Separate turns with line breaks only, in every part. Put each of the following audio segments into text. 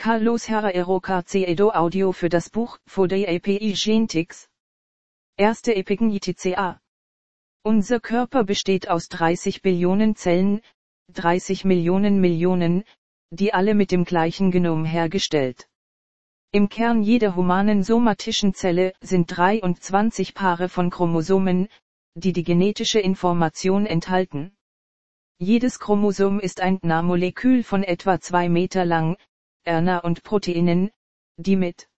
Carlos Herrero Carcedo Audio für das Buch For the API Genetics. Erste Epigen ITCA. Unser Körper besteht aus 30 Billionen Zellen, 30 Millionen Millionen, die alle mit dem gleichen Genom hergestellt. Im Kern jeder humanen somatischen Zelle sind 23 Paare von Chromosomen, die die genetische Information enthalten. Jedes Chromosom ist ein DNA-Molekül von etwa 2 Meter lang, RNA und Proteinen, die mit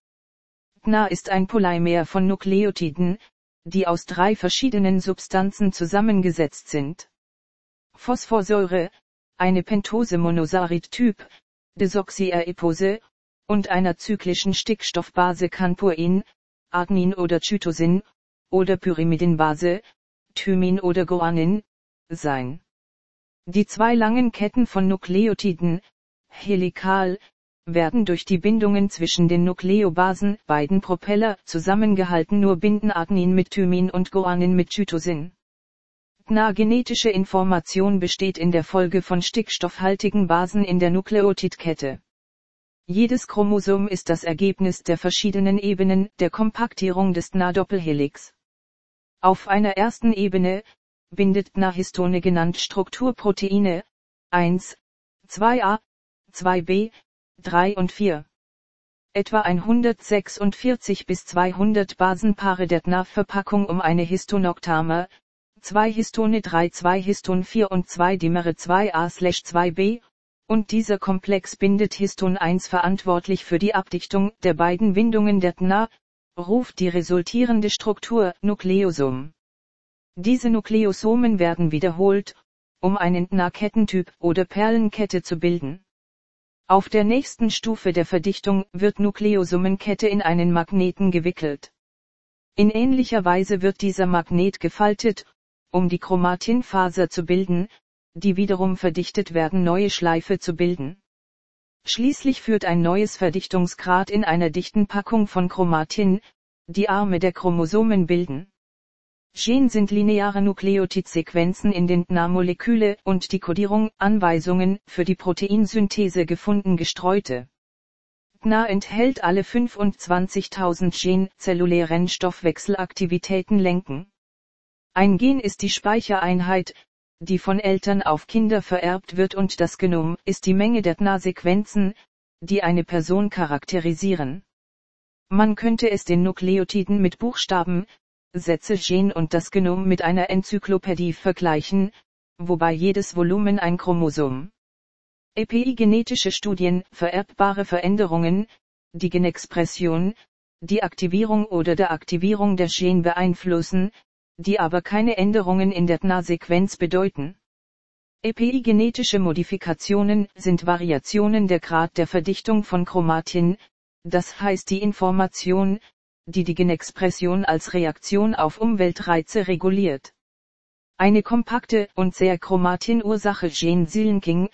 DNA ist ein Polymer von Nukleotiden, die aus drei verschiedenen Substanzen zusammengesetzt sind. Phosphorsäure, eine Pentose-Monosarid-Typ, Desoxyriebose, und einer zyklischen Stickstoffbase Canpurin, Arginin oder Cytosin, oder Pyrimidinbase, Thymin oder Guanin, sein. Die zwei langen Ketten von Nukleotiden, helikal, werden durch die Bindungen zwischen den Nukleobasen, beiden Propeller, zusammengehalten nur binden Arginin mit Thymin und Guanin mit Cytosin. DNA genetische Information besteht in der Folge von stickstoffhaltigen Basen in der Nukleotidkette. Jedes Chromosom ist das Ergebnis der verschiedenen Ebenen der Kompaktierung des DNA-Doppelhelix. Auf einer ersten Ebene, bindet DNA-Histone genannt Strukturproteine, 1, 2a, 2b, 3 und 4. Etwa 146 bis 200 Basenpaare der DNA-Verpackung um eine Histonoktame, 2 Histone 3 2 Histon 4 und 2 Dimere 2a/2b, und dieser Komplex bindet Histon 1 verantwortlich für die Abdichtung der beiden Windungen der DNA, ruft die resultierende Struktur Nukleosom. Diese Nukleosomen werden wiederholt, um einen DNA-Kettentyp oder Perlenkette zu bilden. Auf der nächsten Stufe der Verdichtung wird Nukleosomenkette in einen Magneten gewickelt. In ähnlicher Weise wird dieser Magnet gefaltet, um die Chromatinfaser zu bilden, die wiederum verdichtet werden neue Schleife zu bilden. Schließlich führt ein neues Verdichtungsgrad in einer dichten Packung von Chromatin, die Arme der Chromosomen bilden. Gen sind lineare Nukleotidsequenzen in den DNA-Moleküle und die Kodierung, Anweisungen für die Proteinsynthese gefunden gestreute. DNA enthält alle 25.000 Gen zellulären Stoffwechselaktivitäten lenken. Ein Gen ist die Speichereinheit, die von Eltern auf Kinder vererbt wird und das Genom ist die Menge der DNA-Sequenzen, die eine Person charakterisieren. Man könnte es den Nukleotiden mit Buchstaben, Sätze Gen und das Genom mit einer Enzyklopädie vergleichen, wobei jedes Volumen ein Chromosom. Epigenetische Studien, vererbbare Veränderungen, die Genexpression, die Aktivierung oder der Aktivierung der Gen beeinflussen, die aber keine Änderungen in der DNA-Sequenz bedeuten. Epigenetische Modifikationen sind Variationen der Grad der Verdichtung von Chromatin, das heißt die Information, die die Genexpression als Reaktion auf Umweltreize reguliert. Eine kompakte und sehr Chromatin-Ursache Gen-Sillenking,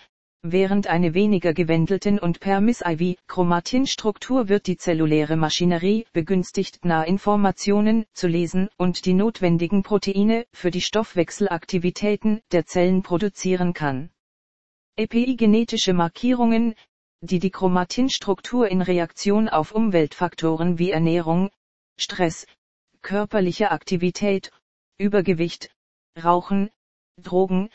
Während eine weniger gewendelten und Permis-IV-Chromatinstruktur wird die zelluläre Maschinerie begünstigt Nahinformationen zu lesen und die notwendigen Proteine für die Stoffwechselaktivitäten der Zellen produzieren kann. Epigenetische Markierungen, die die Chromatinstruktur in Reaktion auf Umweltfaktoren wie Ernährung, Stress, körperliche Aktivität, Übergewicht, Rauchen, Drogen,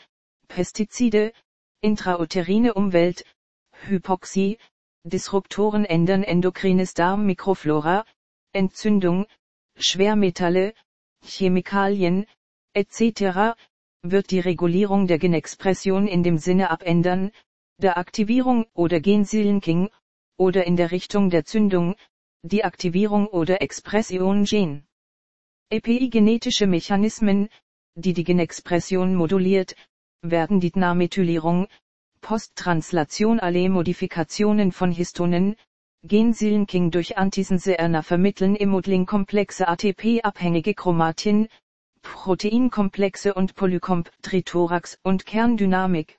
Pestizide, intrauterine Umwelt, Hypoxie, Disruptoren ändern endokrines Darmmikroflora, Entzündung, Schwermetalle, Chemikalien, etc., wird die Regulierung der Genexpression in dem Sinne abändern, der Aktivierung oder Gensillenking, oder in der Richtung der Zündung, die Aktivierung oder Expression Gen. Epigenetische Mechanismen, die die Genexpression moduliert, werden die DNA-Methylierung, Posttranslationale Modifikationen von Histonen, Gensillenking durch Antisense-RNA vermitteln Immodling-komplexe ATP-abhängige Chromatin, Proteinkomplexe und Polycomp, Trithorax und Kerndynamik.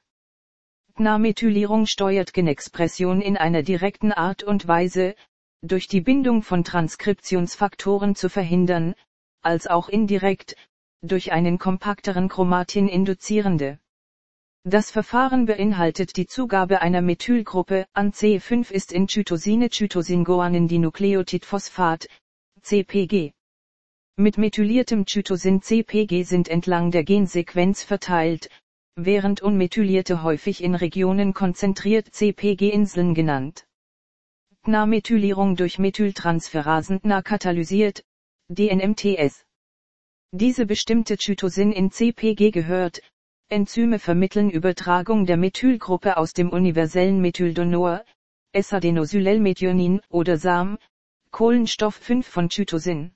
DNA-Methylierung steuert Genexpression in einer direkten Art und Weise, durch die Bindung von Transkriptionsfaktoren zu verhindern, als auch indirekt, durch einen kompakteren Chromatin induzierende Das Verfahren beinhaltet die Zugabe einer Methylgruppe an C5 ist in Zytosine Zytosinguanin die Nukleotidphosphat, CPG. Mit methyliertem Zytosin CPG sind entlang der Gensequenz verteilt, während unmethylierte häufig in Regionen konzentriert CPG-Inseln genannt. DNA-Methylierung durch Methyltransferasen DNA katalysiert, DNMTS. Diese bestimmte Zytosin in CPG gehört, Enzyme vermitteln Übertragung der Methylgruppe aus dem universellen Methyldonor, S-Adenosylelmethionin oder SAM, Kohlenstoff 5 von Zytosin.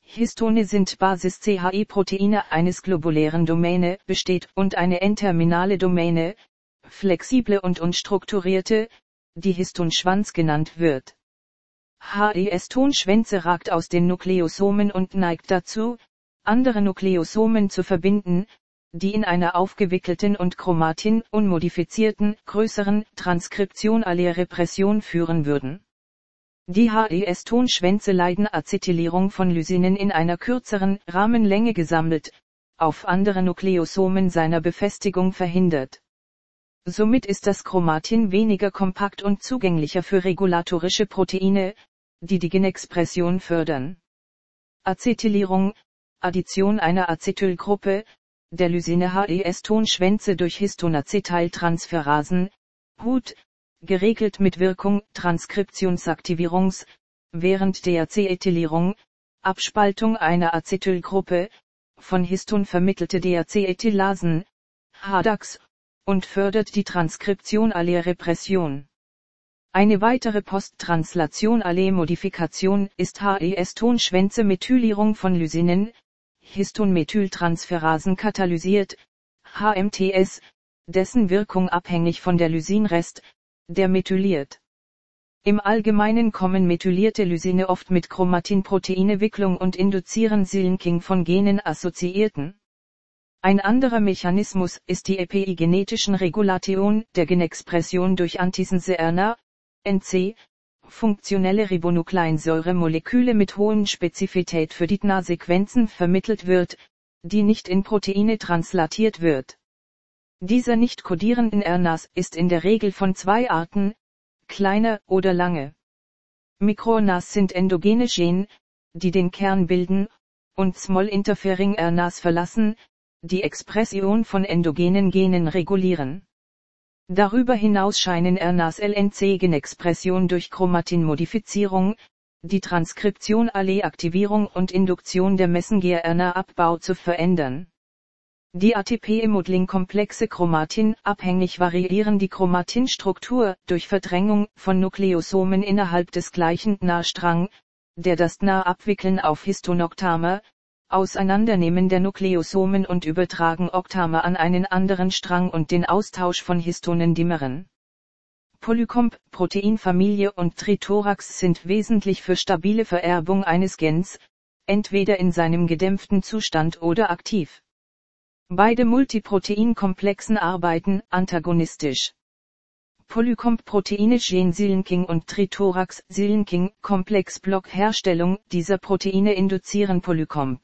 Histone sind Basis-CHI-Proteine eines globulären Domäne besteht und eine N-terminale Domäne, flexible und unstrukturierte, die Histonschwanz genannt wird. HES-Tonschwänze ragt aus den Nukleosomen und neigt dazu, andere Nukleosomen zu verbinden, die in einer aufgewickelten und chromatin unmodifizierten, größeren Transkription Repression führen würden. Die HES-Tonschwänze leiden Acetylierung von Lysinen in einer kürzeren Rahmenlänge gesammelt, auf andere Nukleosomen seiner Befestigung verhindert. Somit ist das Chromatin weniger kompakt und zugänglicher für regulatorische Proteine, die die Genexpression fördern. Acetylierung, Addition einer Acetylgruppe, der Lysine HES-Tonschwänze durch Histonacetyltransferasen, HUT, geregelt mit Wirkung Transkriptionsaktivierungs, während der Acetylierung, Abspaltung einer Acetylgruppe, von Histon vermittelte Deacetylasen, HADAX, und fördert die Transkription aller Repression. Eine weitere Posttranslation aller Modifikation ist HES-Tonschwänze Methylierung von Lysinen, Histonmethyltransferasen katalysiert, HMTS, dessen Wirkung abhängig von der Lysinrest, der methyliert. Im Allgemeinen kommen methylierte Lysine oft mit Chromatinproteinewicklung und induzieren Silenking von Genen assoziierten. Ein anderer Mechanismus ist die epigenetischen Regulation der Genexpression durch Antisense-RNA, NC, funktionelle Ribonukleinsäuremoleküle mit hohen Spezifität für die DNA-Sequenzen vermittelt wird, die nicht in Proteine translatiert wird. Dieser nicht kodierenden RNAs ist in der Regel von zwei Arten, kleine oder lange. MikroRNAs sind endogene Gen, die den Kern bilden, und Small Interfering RNAs verlassen, die Expression von endogenen Genen regulieren. Darüber hinaus scheinen RNAs LNC-Genexpression durch Chromatinmodifizierung, die Transkription Alle-Aktivierung und Induktion der Messenger-RNA-Abbau zu verändern. Die ATP-Modeling-Komplexe Chromatin abhängig variieren die Chromatinstruktur durch Verdrängung von Nukleosomen innerhalb des gleichen Nahstrang, der das Nahabwickeln auf Histonoktame, Auseinandernehmen der Nukleosomen und Übertragen Oktame an einen anderen Strang und den Austausch von Histonendimeren. Polycomp, Proteinfamilie und Trithorax sind wesentlich für stabile Vererbung eines Gens, entweder in seinem gedämpften Zustand oder aktiv. Beide Multiproteinkomplexen arbeiten antagonistisch. Polycomp-Proteine Gen Silenking und Trithorax Silenking Komplexblock Herstellung dieser Proteine induzieren Polycomp.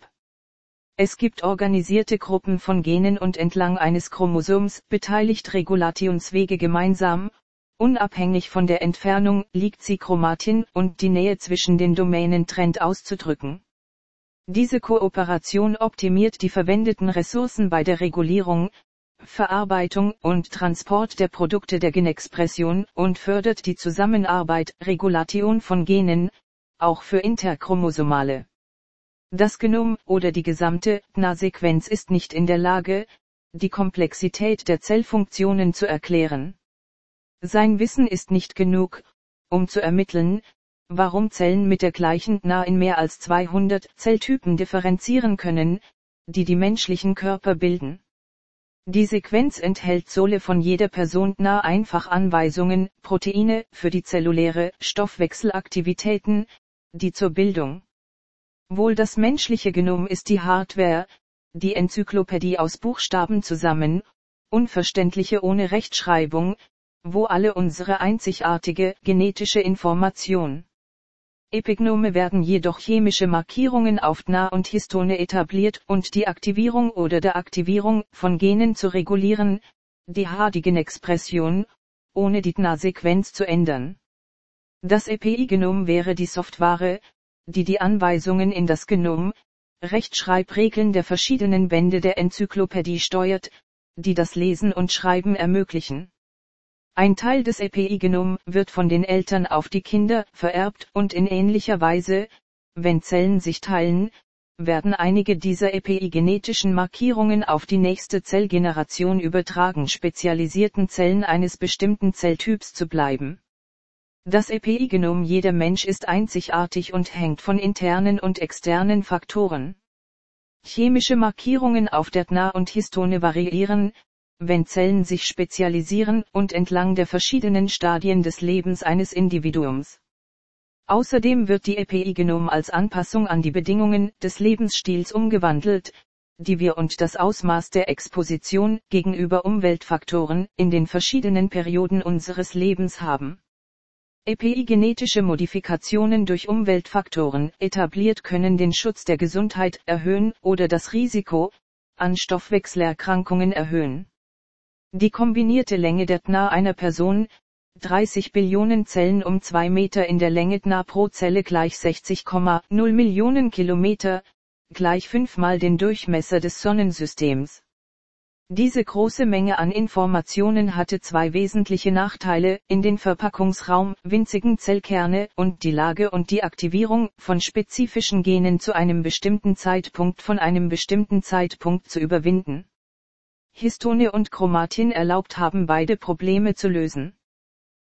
Es gibt organisierte Gruppen von Genen und entlang eines Chromosoms beteiligt Regulationswege gemeinsam, unabhängig von der Entfernung liegt sie Chromatin und die Nähe zwischen den Domänen trennt auszudrücken. Diese Kooperation optimiert die verwendeten Ressourcen bei der Regulierung, Verarbeitung und Transport der Produkte der Genexpression und fördert die Zusammenarbeit, Regulation von Genen, auch für interchromosomale. Das Genom oder die gesamte DNA-Sequenz ist nicht in der Lage, die Komplexität der Zellfunktionen zu erklären. Sein Wissen ist nicht genug, um zu ermitteln, warum Zellen mit der gleichen DNA in mehr als 200 Zelltypen differenzieren können, die die menschlichen Körper bilden. Die Sequenz enthält Sole von jeder Person nah einfach Anweisungen, Proteine für die zelluläre Stoffwechselaktivitäten, die zur Bildung. Wohl das menschliche Genom ist die Hardware, die Enzyklopädie aus Buchstaben zusammen, unverständliche ohne Rechtschreibung, wo alle unsere einzigartige genetische Information Epignome werden jedoch chemische Markierungen auf DNA und Histone etabliert und die Aktivierung oder Deaktivierung von Genen zu regulieren, die DNA-Expression, ohne die DNA-Sequenz zu ändern. Das EPI-Genom wäre die Software, die die Anweisungen in das Genom, Rechtschreibregeln der verschiedenen Bände der Enzyklopädie steuert, die das Lesen und Schreiben ermöglichen. Ein Teil des EPI-Genom wird von den Eltern auf die Kinder vererbt und in ähnlicher Weise, wenn Zellen sich teilen, werden einige dieser epigenetischen Markierungen auf die nächste Zellgeneration übertragen spezialisierten Zellen eines bestimmten Zelltyps zu bleiben. Das Epigenom jeder Mensch ist einzigartig und hängt von internen und externen Faktoren. Chemische Markierungen auf der DNA und Histone variieren, wenn Zellen sich spezialisieren und entlang der verschiedenen Stadien des Lebens eines Individuums. Außerdem wird die Epigenom als Anpassung an die Bedingungen des Lebensstils umgewandelt, die wir und das Ausmaß der Exposition gegenüber Umweltfaktoren in den verschiedenen Perioden unseres Lebens haben. Epigenetische Modifikationen durch Umweltfaktoren etabliert können den Schutz der Gesundheit erhöhen oder das Risiko an Stoffwechselerkrankungen erhöhen. Die kombinierte Länge der DNA einer Person 30 Billionen Zellen um 2 Meter in der Länge DNA pro Zelle gleich 60,0 Millionen Kilometer, gleich fünfmal den Durchmesser des Sonnensystems. Diese große Menge an Informationen hatte zwei wesentliche Nachteile, in den Verpackungsraum, winzigen Zellkerne und die Lage und die Aktivierung von spezifischen Genen zu einem bestimmten Zeitpunkt von einem bestimmten Zeitpunkt zu überwinden. Histone und Chromatin erlaubt haben beide Probleme zu lösen.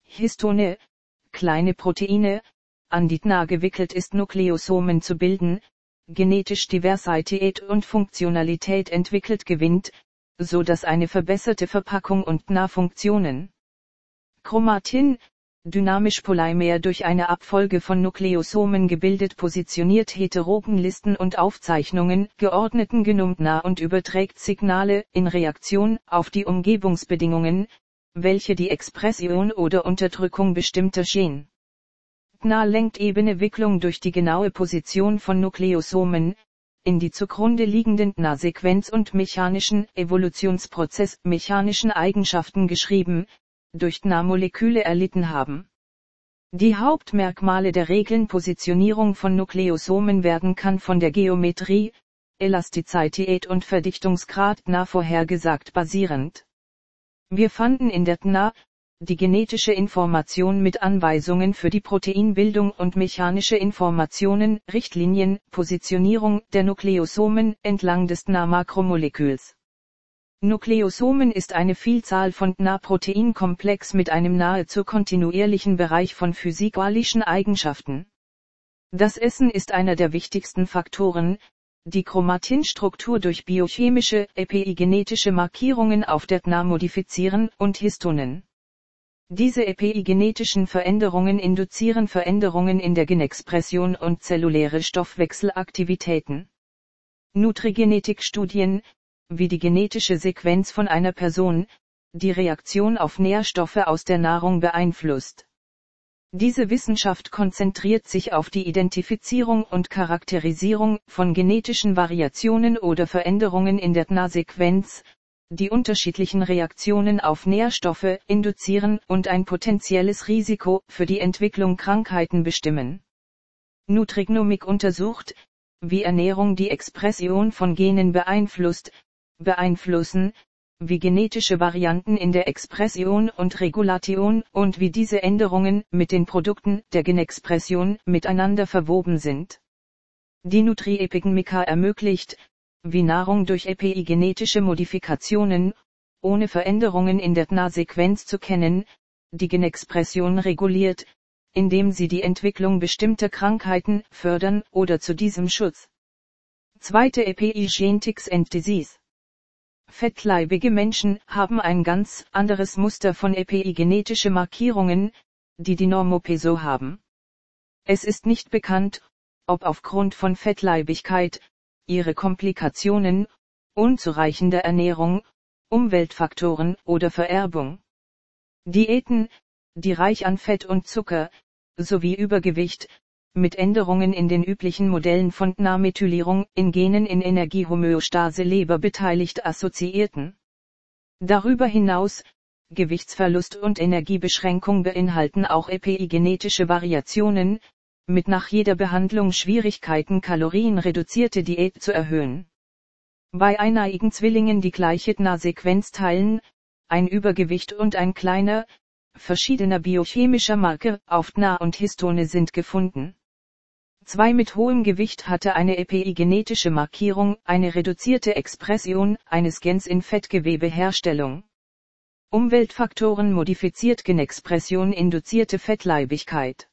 Histone, kleine Proteine, an die DNA gewickelt ist Nukleosomen zu bilden, genetisch Diversität und Funktionalität entwickelt gewinnt, so dass eine verbesserte Verpackung und DNA-Funktionen. Chromatin, dynamisch Polymer durch eine Abfolge von Nukleosomen gebildet positioniert heterogen Listen und Aufzeichnungen geordneten Genom nah und überträgt Signale in Reaktion auf die Umgebungsbedingungen, welche die Expression oder Unterdrückung bestimmter Gen. GNA lenkt ebene Wicklung durch die genaue Position von Nukleosomen, in die zugrunde liegenden GNA-Sequenz und mechanischen Evolutionsprozess mechanischen Eigenschaften geschrieben, durch GNA-Moleküle erlitten haben. Die Hauptmerkmale der Regeln-Positionierung von Nukleosomen werden kann von der Geometrie, Elastizität und Verdichtungsgrad GNA vorhergesagt basierend. Wir fanden in der DNA die genetische Information mit Anweisungen für die Proteinbildung und mechanische Informationen, Richtlinien, Positionierung der Nukleosomen entlang des DNA-Makromoleküls. Nukleosomen ist eine Vielzahl von DNA-Proteinkomplex mit einem nahezu kontinuierlichen Bereich von physikalischen Eigenschaften. Das Essen ist einer der wichtigsten Faktoren, die Chromatinstruktur durch biochemische, epigenetische Markierungen auf der DNA modifizieren und Histonen. Diese epigenetischen Veränderungen induzieren Veränderungen in der Genexpression und zelluläre Stoffwechselaktivitäten. Nutrigenetikstudien, wie die genetische Sequenz von einer Person, die Reaktion auf Nährstoffe aus der Nahrung beeinflusst. Diese Wissenschaft konzentriert sich auf die Identifizierung und Charakterisierung von genetischen Variationen oder Veränderungen in der DNA-Sequenz, die unterschiedlichen Reaktionen auf Nährstoffe induzieren und ein potenzielles Risiko für die Entwicklung Krankheiten bestimmen. Nutrignomik untersucht, wie Ernährung die Expression von Genen beeinflusst, beeinflussen, wie genetische Varianten in der Expression und Regulation und wie diese Änderungen mit den Produkten der Genexpression miteinander verwoben sind. Die Nutri-Epigenmika ermöglicht, wie Nahrung durch epigenetische Modifikationen, ohne Veränderungen in der DNA-Sequenz zu kennen, die Genexpression reguliert, indem sie die Entwicklung bestimmter Krankheiten fördern oder zu diesem Schutz. Zweite Epigenetics and Disease Fettleibige Menschen haben ein ganz anderes Muster von epigenetische Markierungen, die die Normopeso haben. Es ist nicht bekannt, ob aufgrund von Fettleibigkeit, ihre Komplikationen, unzureichende Ernährung, Umweltfaktoren oder Vererbung. Diäten, die reich an Fett und Zucker, sowie Übergewicht, mit Änderungen in den üblichen Modellen von DNA-Methylierung in Genen in Energiehomöostase Leber beteiligt assoziierten. Darüber hinaus, Gewichtsverlust und Energiebeschränkung beinhalten auch epigenetische Variationen, mit nach jeder Behandlung Schwierigkeiten kalorienreduzierte Diät zu erhöhen. Bei eineigen Zwillingen die gleiche DNA-Sequenz teilen, ein Übergewicht und ein kleiner, verschiedener biochemischer Marke auf DNA und Histone sind gefunden. Zwei mit hohem Gewicht hatte eine epigenetische Markierung, eine reduzierte Expression eines Gens in Fettgewebeherstellung. Umweltfaktoren modifiziert Genexpression induzierte Fettleibigkeit.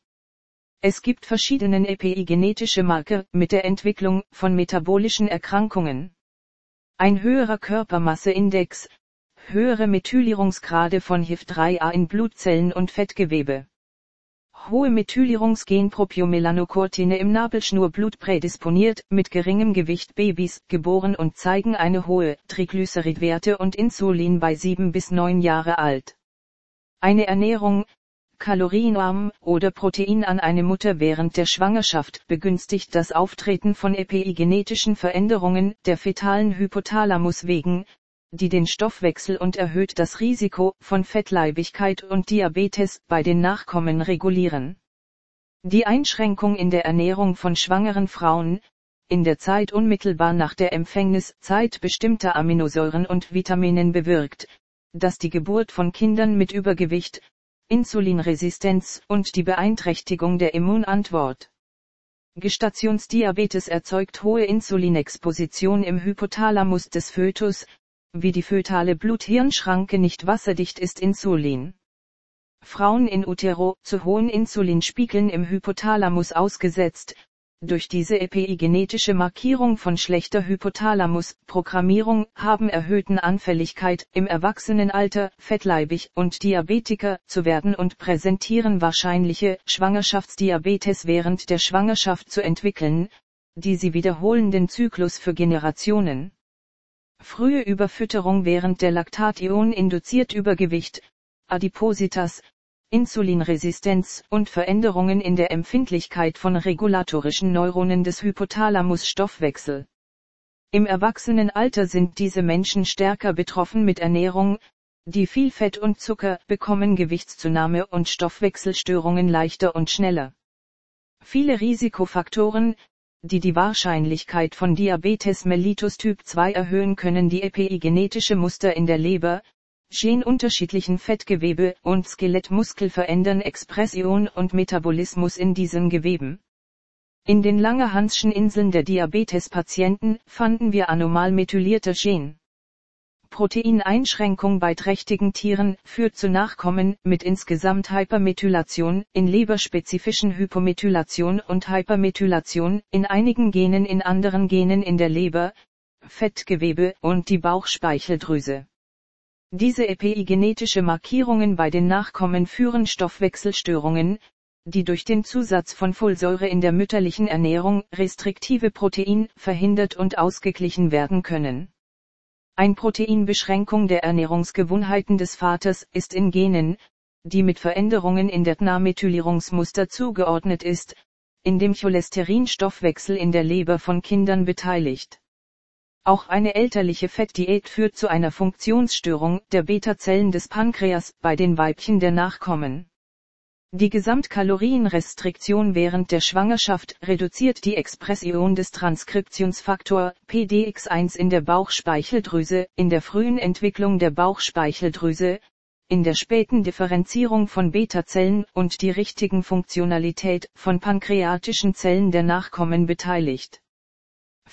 Es gibt verschiedene epigenetische Marker mit der Entwicklung von metabolischen Erkrankungen. Ein höherer Körpermasseindex, höhere Methylierungsgrade von HIF3A in Blutzellen und Fettgewebe. Hohe Methylierungsgenpropiomelaanocortine im Nabelschnurblut prädisponiert, mit geringem Gewicht Babys, geboren und zeigen eine hohe Triglyceridwerte und Insulin bei 7 bis 9 Jahre alt. Eine Ernährung, kalorienarm oder Protein an eine Mutter während der Schwangerschaft begünstigt das Auftreten von epigenetischen Veränderungen der fetalen Hypothalamus wegen, die den Stoffwechsel und erhöht das Risiko von Fettleibigkeit und Diabetes bei den Nachkommen regulieren. Die Einschränkung in der Ernährung von schwangeren Frauen, in der Zeit unmittelbar nach der Empfängnis Zeit bestimmter Aminosäuren und Vitaminen bewirkt, dass die Geburt von Kindern mit Übergewicht, Insulinresistenz und die Beeinträchtigung der Immunantwort. Gestationsdiabetes erzeugt hohe Insulinexposition im Hypothalamus des Fötus, wie die fötale Blut-Hirn-Schranke nicht wasserdicht ist Insulin. Frauen in Utero zu hohen Insulinspiegeln im Hypothalamus ausgesetzt, durch diese epigenetische Markierung von schlechter Hypothalamus-Programmierung haben erhöhten Anfälligkeit im Erwachsenenalter, fettleibig und Diabetiker zu werden und präsentieren wahrscheinliche Schwangerschaftsdiabetes während der Schwangerschaft zu entwickeln, die sie wiederholenden Zyklus für Generationen. Frühe Überfütterung während der Laktation induziert Übergewicht, Adipositas, Insulinresistenz und Veränderungen in der Empfindlichkeit von regulatorischen Neuronen des Hypothalamus-Stoffwechsel. Im Erwachsenenalter sind diese Menschen stärker betroffen mit Ernährung, die viel Fett und Zucker bekommen Gewichtszunahme und Stoffwechselstörungen leichter und schneller. Viele Risikofaktoren, die die Wahrscheinlichkeit von Diabetes mellitus Typ 2 erhöhen können die epigenetische Muster in der Leber, Gen unterschiedlichen Fettgewebe und Skelettmuskel verändern Expression und Metabolismus in diesen Geweben. In den Langerhanschen Inseln der Diabetespatienten fanden wir anormal methylierte Gen. Proteineinschränkung bei trächtigen Tieren führt zu Nachkommen mit insgesamt Hypermethylation, in leberspezifischen Hypomethylation und Hypermethylation, in einigen Genen in anderen Genen in der Leber, Fettgewebe und die Bauchspeicheldrüse. Diese epigenetische Markierungen bei den Nachkommen führen Stoffwechselstörungen, die durch den Zusatz von Folsäure in der mütterlichen Ernährung restriktive Protein verhindert und ausgeglichen werden können. Ein Proteinbeschränkung der Ernährungsgewohnheiten des Vaters ist in Genen, die mit Veränderungen in der DNA-Methylierungsmuster zugeordnet ist, in dem Cholesterinstoffwechsel in der Leber von Kindern beteiligt. Auch eine elterliche Fettdiät führt zu einer Funktionsstörung der Beta-Zellen des Pankreas bei den Weibchen der Nachkommen. Die Gesamtkalorienrestriktion während der Schwangerschaft reduziert die Expression des Transkriptionsfaktor PDX1 in der Bauchspeicheldrüse, in der frühen Entwicklung der Bauchspeicheldrüse, in der späten Differenzierung von Beta-Zellen und die richtigen Funktionalität von pankreatischen Zellen der Nachkommen beteiligt.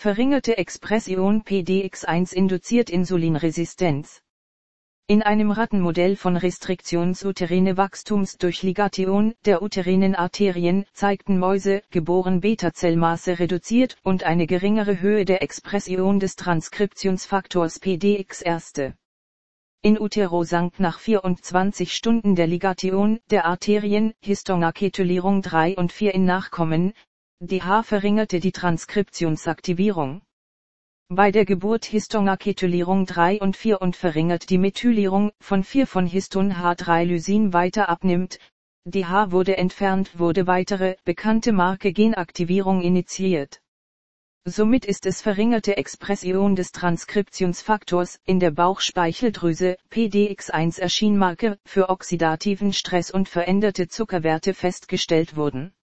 Verringerte Expression PDX1 induziert Insulinresistenz. In einem Rattenmodell von Restriktionsuterine Wachstums durch Ligation der uterinen Arterien zeigten Mäuse, geboren Beta-Zellmaße reduziert und eine geringere Höhe der Expression des Transkriptionsfaktors PDX erste. In utero sank nach 24 Stunden der Ligation der Arterien Histonaketylierung 3 und 4 in Nachkommen, DH verringerte die Transkriptionsaktivierung. Bei der Geburt Histonaketylierung 3 und 4 und verringert die Methylierung von 4 von Histon H3-Lysin weiter abnimmt. DH wurde entfernt, wurde weitere bekannte Marke Genaktivierung initiiert. Somit ist es verringerte Expression des Transkriptionsfaktors in der Bauchspeicheldrüse, PDX1 Erschienmarke, für oxidativen Stress und veränderte Zuckerwerte festgestellt wurden.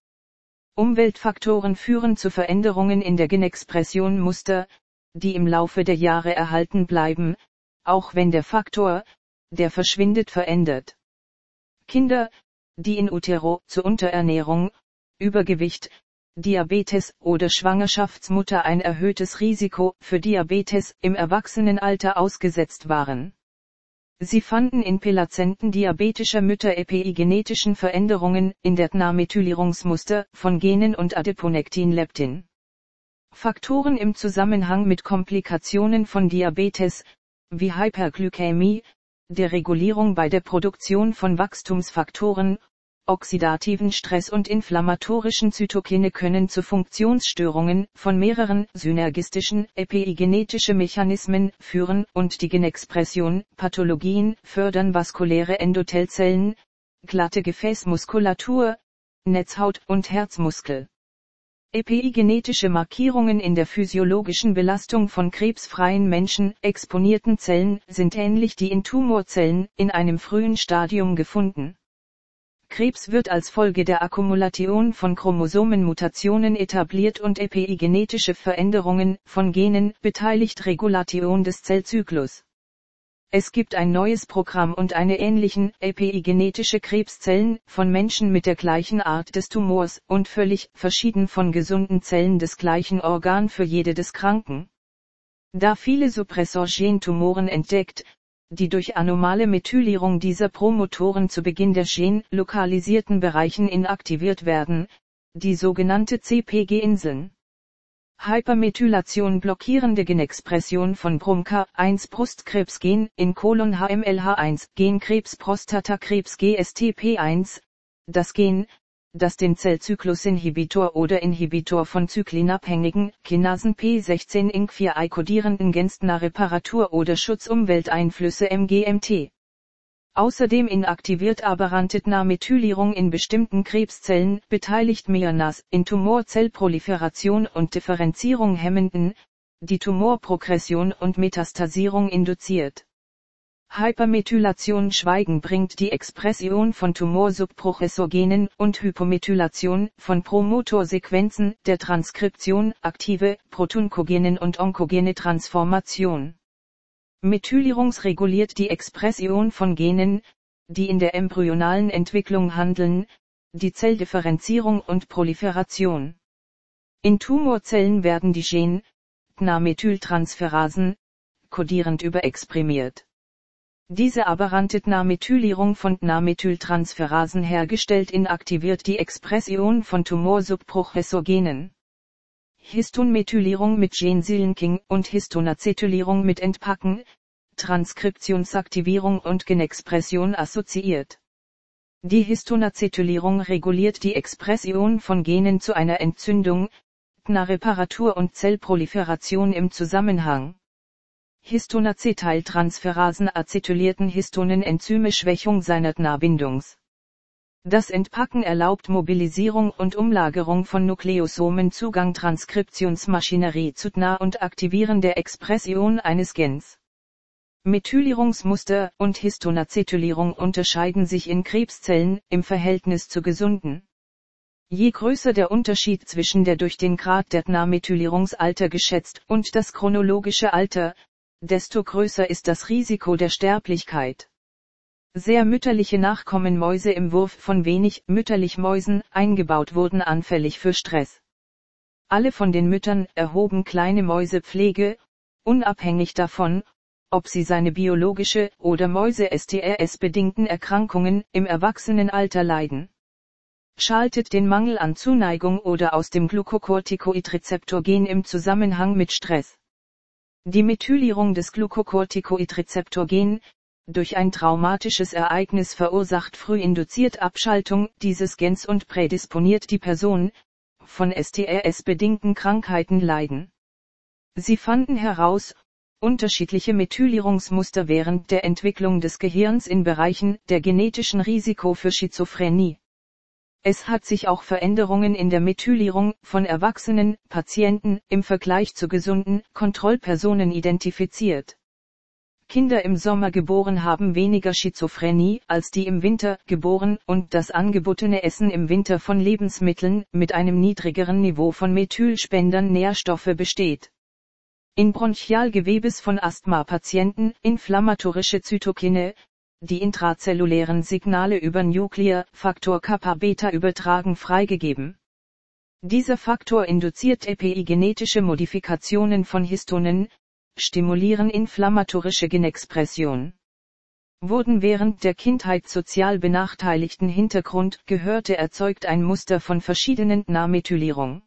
Umweltfaktoren führen zu Veränderungen in der Genexpression Muster, die im Laufe der Jahre erhalten bleiben, auch wenn der Faktor, der verschwindet verändert. Kinder, die in utero zu Unterernährung, Übergewicht, Diabetes oder Schwangerschaftsmutter ein erhöhtes Risiko für Diabetes im Erwachsenenalter ausgesetzt waren. Sie fanden in Plazenten diabetischer Mütter epigenetischen Veränderungen in der Tnamethylierungsmuster von Genen und Adiponektin-Leptin. Faktoren im Zusammenhang mit Komplikationen von Diabetes, wie Hyperglykämie, der Regulierung bei der Produktion von Wachstumsfaktoren oxidativen Stress und inflammatorischen Zytokine können zu Funktionsstörungen von mehreren synergistischen epigenetische Mechanismen führen und die Genexpression, Pathologien fördern vaskuläre Endothelzellen, glatte Gefäßmuskulatur, Netzhaut und Herzmuskel. Epigenetische Markierungen in der physiologischen Belastung von krebsfreien Menschen, exponierten Zellen, sind ähnlich die in Tumorzellen, in einem frühen Stadium gefunden. Krebs wird als Folge der Akkumulation von Chromosomenmutationen etabliert und epigenetische Veränderungen von Genen beteiligt Regulation des Zellzyklus. Es gibt ein neues Programm und eine ähnlichen epigenetische Krebszellen von Menschen mit der gleichen Art des Tumors und völlig verschieden von gesunden Zellen des gleichen Organ für jede des Kranken. Da viele Suppressor-Gen-Tumoren entdeckt, die durch anomale Methylierung dieser Promotoren zu Beginn der Gen-lokalisierten Bereichen inaktiviert werden, die sogenannte CPG-Inseln. Hypermethylation blockierende Genexpression von BRCA1 Brustkrebsgen in Kolon HMLH1 Genkrebs Prostatakrebs GSTP1, das Gen, das den Zellzyklusinhibitor oder Inhibitor von zyklinabhängigen, Kinasen P16-INC4-I kodierenden Genstner Reparatur oder Schutzumwelteinflüsse MGMT. Außerdem inaktiviert Aberrantitna-Methylierung in bestimmten Krebszellen, beteiligt Myonas in Tumorzellproliferation und Differenzierung hemmenden, die Tumorprogression und Metastasierung induziert. Hypermethylation Schweigen bringt die Expression von Tumorsubprozessorgenen und Hypomethylation von Promotorsequenzen der Transkription aktive Protonkogenen und onkogene Transformation. Methylierungs reguliert die Expression von Genen, die in der embryonalen Entwicklung handeln, die Zelldifferenzierung und Proliferation. In Tumorzellen werden die Gen, Tnamethyltransferasen, kodierend überexprimiert. Diese aberrante Tnamethylierung von Tnamethyltransferasen hergestellt inaktiviert die Expression von Tumorsubprozessorgenen. Histonmethylierung mit Gensilinking und Histonacetylierung mit Entpacken, Transkriptionsaktivierung und Genexpression assoziiert. Die Histonacetylierung reguliert die Expression von Genen zu einer Entzündung, TNA-Reparatur und Zellproliferation im Zusammenhang. Histonacetyltransferasen acetylierten Histonen Enzyme Schwächung seiner TNA-Bindungs. Das Entpacken erlaubt Mobilisierung und Umlagerung von Nukleosomen Zugang Transkriptionsmaschinerie zu TNA und Aktivieren der Expression eines Gens. Methylierungsmuster und Histonacetylierung unterscheiden sich in Krebszellen im Verhältnis zu gesunden. Je größer der Unterschied zwischen der durch den Grad der TNA-Methylierungsalter geschätzt und das chronologische Alter, desto größer ist das Risiko der Sterblichkeit. Sehr mütterliche Nachkommenmäuse im Wurf von wenig mütterlich Mäusen eingebaut wurden anfällig für Stress. Alle von den Müttern erhoben kleine Mäusepflege, unabhängig davon, ob sie seine biologische oder Mäuse-STRS-bedingten Erkrankungen im Erwachsenenalter leiden. Schaltet den Mangel an Zuneigung oder aus dem Glucocorticoid-Rezeptor-Gen im Zusammenhang mit Stress. Die Methylierung des Glucocorticoid-Rezeptor-Gen, durch ein traumatisches Ereignis verursacht früh induziert Abschaltung dieses Gens und prädisponiert die Person, von STRS-bedingten Krankheiten leiden. Sie fanden heraus, unterschiedliche Methylierungsmuster während der Entwicklung des Gehirns in Bereichen der genetischen Risiko für Schizophrenie. Es hat sich auch Veränderungen in der Methylierung von erwachsenen Patienten im Vergleich zu gesunden Kontrollpersonen identifiziert. Kinder im Sommer geboren haben weniger Schizophrenie als die im Winter geboren und das angebotene Essen im Winter von Lebensmitteln mit einem niedrigeren Niveau von Methylspendern Nährstoffe besteht. In Bronchialgewebes von Asthma-Patienten inflammatorische Zytokine, die intrazellulären Signale über Nuclear-Faktor Kappa-Beta übertragen freigegeben. Dieser Faktor induziert epigenetische Modifikationen von Histonen, stimulieren inflammatorische Genexpression. Wurden während der Kindheit sozial benachteiligten Hintergrund gehörte erzeugt ein Muster von verschiedenen Namethylierung.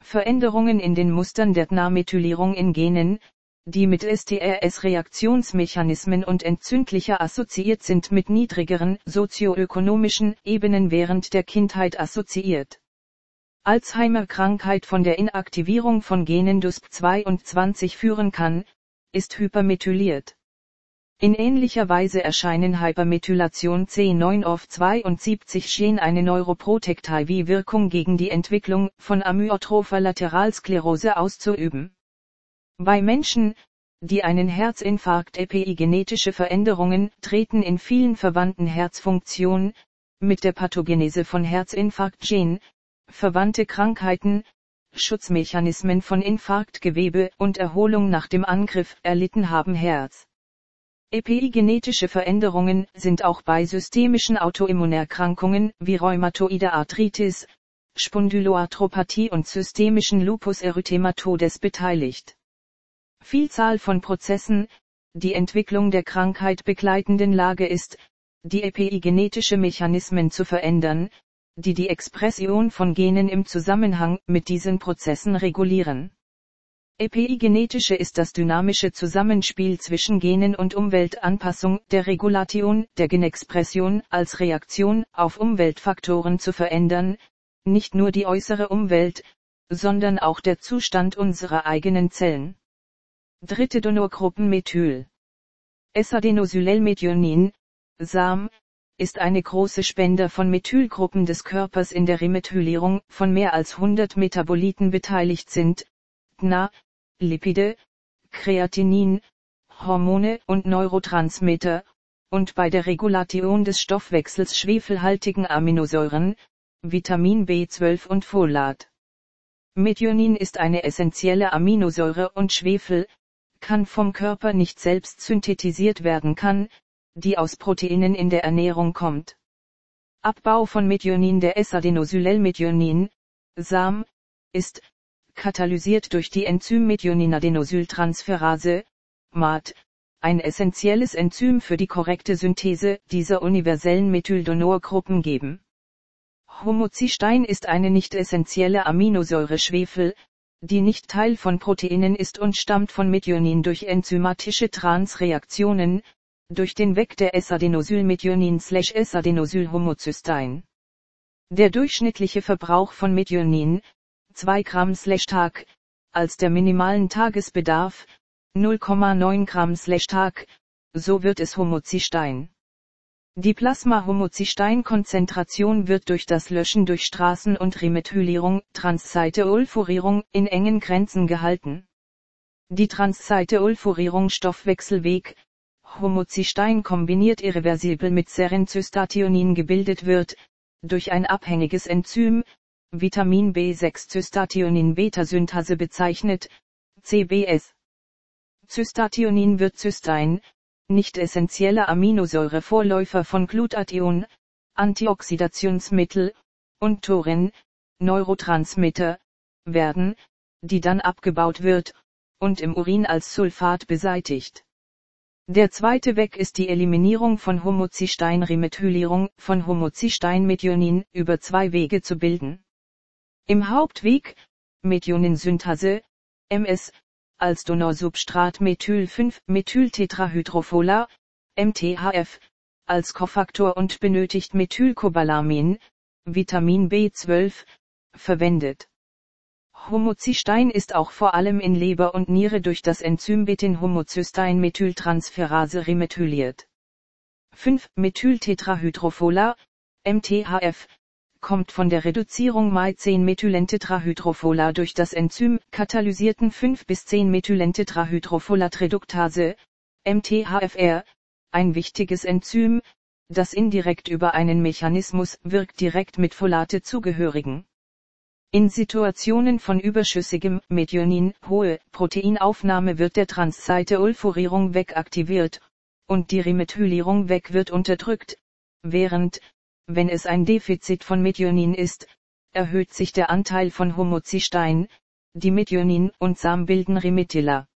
Veränderungen in den Mustern der Namethylierung in Genen, die mit STRS-Reaktionsmechanismen und entzündlicher assoziiert sind mit niedrigeren sozioökonomischen Ebenen während der Kindheit assoziiert. Alzheimer-Krankheit von der Inaktivierung von Genen DUSP22 führen kann, ist hypermethyliert. In ähnlicher Weise erscheinen Hypermethylation C9OF72 Gen eine Neuroprotective-Wirkung gegen die Entwicklung von amyotropher Lateralsklerose auszuüben. Bei Menschen, die einen Herzinfarkt epigenetische Veränderungen treten in vielen verwandten Herzfunktionen, mit der Pathogenese von Herzinfarktgen, verwandte Krankheiten, Schutzmechanismen von Infarktgewebe und Erholung nach dem Angriff erlitten haben Herz. Epigenetische Veränderungen sind auch bei systemischen Autoimmunerkrankungen wie Rheumatoide Arthritis, Spondyloarthropathie und systemischen Lupus erythematodes beteiligt. Vielzahl von Prozessen, die Entwicklung der Krankheit begleitenden Lage ist, die epigenetische Mechanismen zu verändern, die die Expression von Genen im Zusammenhang mit diesen Prozessen regulieren. Epigenetische ist das dynamische Zusammenspiel zwischen Genen und Umweltanpassung der Regulation der Genexpression als Reaktion auf Umweltfaktoren zu verändern, nicht nur die äußere Umwelt, sondern auch der Zustand unserer eigenen Zellen. Dritte Donorgruppen Methyl. S-Adenosylelmethionin, SAM, ist eine große Spender von Methylgruppen des Körpers in der Remethylierung von mehr als 100 Metaboliten beteiligt sind, DNA, Lipide, Kreatinin, Hormone und Neurotransmitter, und bei der Regulation des Stoffwechsels schwefelhaltigen Aminosäuren, Vitamin B12 und Folat. Methionin ist eine essentielle Aminosäure und Schwefel, kann vom Körper nicht selbst synthetisiert werden kann, die aus Proteinen in der Ernährung kommt. Abbau von Methionin der S-Adenosylelmethionin, SAM, ist, katalysiert durch die Enzym Methioninadenosyltransferase, MAT, ein essentielles Enzym für die korrekte Synthese dieser universellen Methyldonor-Gruppen geben. Homocystein ist eine nicht essentielle Aminosäure Schwefel, die nicht Teil von Proteinen ist und stammt von Methionin durch enzymatische Transreaktionen, durch den Weg der S-Adenosylmethionin-S-Adenosylhomocystein. Der durchschnittliche Verbrauch von Methionin, 2 Gramm Tag, als der minimalen Tagesbedarf, 0,9 Gramm Tag, so wird es Homocystein. Die Plasma-Homocystein-Konzentration wird durch das Löschen durch Straßen- und Remethylierung, Transseite-Ulfurierung, in engen Grenzen gehalten. Die Transseite-Ulfurierung Stoffwechselweg, Homocystein kombiniert irreversibel mit Serencystathionin gebildet wird, durch ein abhängiges Enzym, Vitamin B6 Cystathionin Beta-Synthase bezeichnet, CBS. Cystathionin wird Cystein, nicht essentielle Aminosäure Vorläufer von Glutathion, Antioxidationsmittel, und Torin, Neurotransmitter, werden, die dann abgebaut wird, und im Urin als Sulfat beseitigt. Der zweite Weg ist die Eliminierung von Homocystein-Remethylierung von Homocystein-Methionin über zwei Wege zu bilden. Im Hauptweg, Methionin-Synthase, MS, als Donorsubstrat Methyl-5-Methyltetrahydrofola, MTHF, als Kofaktor und benötigt Methylcobalamin, Vitamin B12, verwendet. Homocystein ist auch vor allem in Leber und Niere durch das Enzym Betin-Homocystein-Methyltransferase remethyliert. 5-Methyltetrahydrofola, MTHF, kommt von der Reduzierung Mai-10-Methylentetrahydrofolat durch das Enzym katalysierten 5 bis 10 Methylentetrahydrofolatreduktase, MTHFR, ein wichtiges Enzym, das indirekt über einen Mechanismus wirkt direkt mit Folate zugehörigen. In Situationen von überschüssigem Methionin, hohe Proteinaufnahme wird der Transseite Ulforierung wegaktiviert, und die Remethylierung weg wird unterdrückt, während, wenn es ein Defizit von Methionin ist, erhöht sich der Anteil von Homocystein, die Methionin und Sam bilden Remethyler.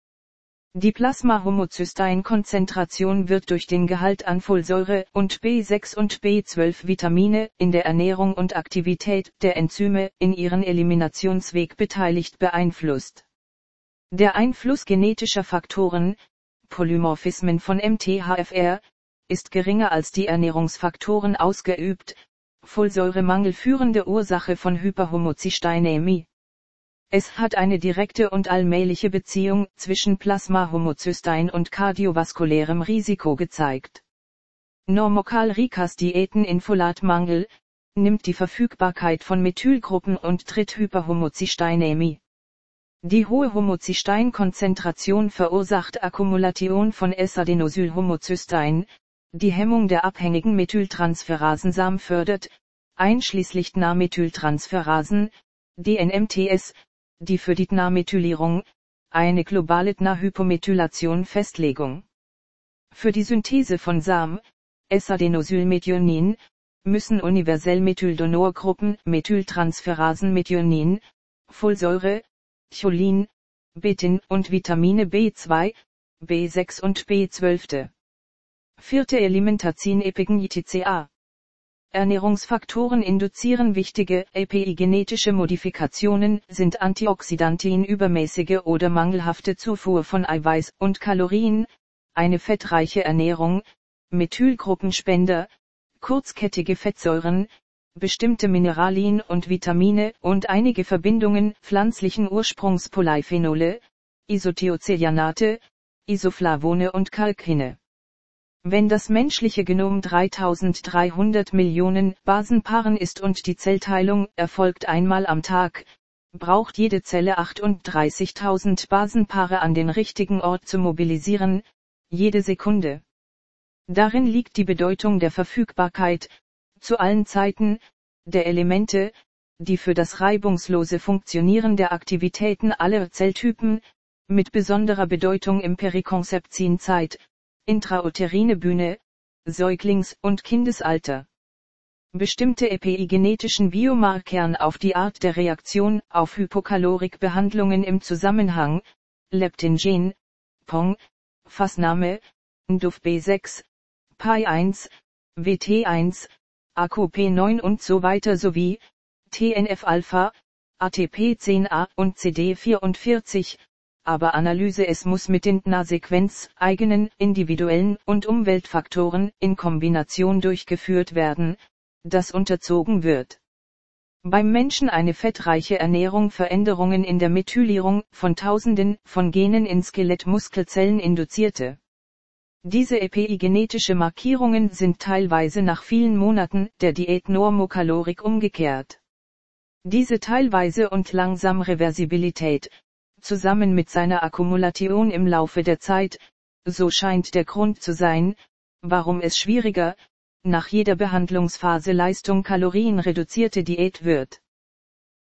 Die Plasma-Homocystein-Konzentration wird durch den Gehalt an Folsäure und B6 und B12 Vitamine in der Ernährung und Aktivität der Enzyme in ihren Eliminationsweg beteiligt beeinflusst. Der Einfluss genetischer Faktoren, Polymorphismen von MTHFR, ist geringer als die Ernährungsfaktoren ausgeübt, Folsäuremangel führende Ursache von Hyperhomozysteinämie. Es hat eine direkte und allmähliche Beziehung zwischen Plasmahomozystein und kardiovaskulärem Risiko gezeigt. Normokal-Rikas-Diäten in Folatmangel, nimmt die Verfügbarkeit von Methylgruppen und tritt Hyperhomozysteinämie. Die hohe Homozysteinkonzentration verursacht Akkumulation von S-Adenosyl-Homozystein, die Hemmung der abhängigen Methyltransferasen SAM fördert, einschließlich NA-Methyltransferasen, DNMTS, die für die NA-Methylierung, eine globale NA-Hypomethylation Festlegung. Für die Synthese von SAM, S-Adenosylmethionin, müssen universell Methyldonorgruppen Methyltransferasen Methionin, Folsäure, Cholin, Betin und Vitamine B2, B6 und B12. Vierte Elementazin Epigenitica. Ernährungsfaktoren induzieren wichtige epigenetische Modifikationen, sind Antioxidantien übermäßige oder mangelhafte Zufuhr von Eiweiß und Kalorien, eine fettreiche Ernährung, Methylgruppenspender, kurzkettige Fettsäuren, bestimmte Mineralien und Vitamine und einige Verbindungen pflanzlichen Ursprungs Polyphenole, Isothiocyanate, Isoflavone und Kalkine. Wenn das menschliche Genom 3300 Millionen Basenpaaren ist und die Zellteilung erfolgt einmal am Tag, braucht jede Zelle 38.000 Basenpaare an den richtigen Ort zu mobilisieren, jede Sekunde. Darin liegt die Bedeutung der Verfügbarkeit, zu allen Zeiten, der Elemente, die für das reibungslose Funktionieren der Aktivitäten aller Zelltypen, mit besonderer Bedeutung im Perikonzeptionzeit, intrauterine Bühne, Säuglings- und Kindesalter. Bestimmte epigenetischen Biomarkern auf die Art der Reaktion auf Hypokalorik-Behandlungen im Zusammenhang, Leptin-Gen, PONG, Fassname, NDUF B6, PI1, WT1, AQP9 und so weiter sowie TNF-Alpha, ATP10A und CD44, aber Analyse es muss mit den NA-Sequenz, eigenen, individuellen und Umweltfaktoren in Kombination durchgeführt werden, das unterzogen wird. Beim Menschen eine fettreiche Ernährung Veränderungen in der Methylierung von Tausenden von Genen in Skelettmuskelzellen induzierte. Diese epigenetische Markierungen sind teilweise nach vielen Monaten der Diät normokalorik umgekehrt. Diese teilweise und langsam Reversibilität, zusammen mit seiner Akkumulation im Laufe der Zeit, so scheint der Grund zu sein, warum es schwieriger, nach jeder Behandlungsphase Leistung kalorienreduzierte Diät wird.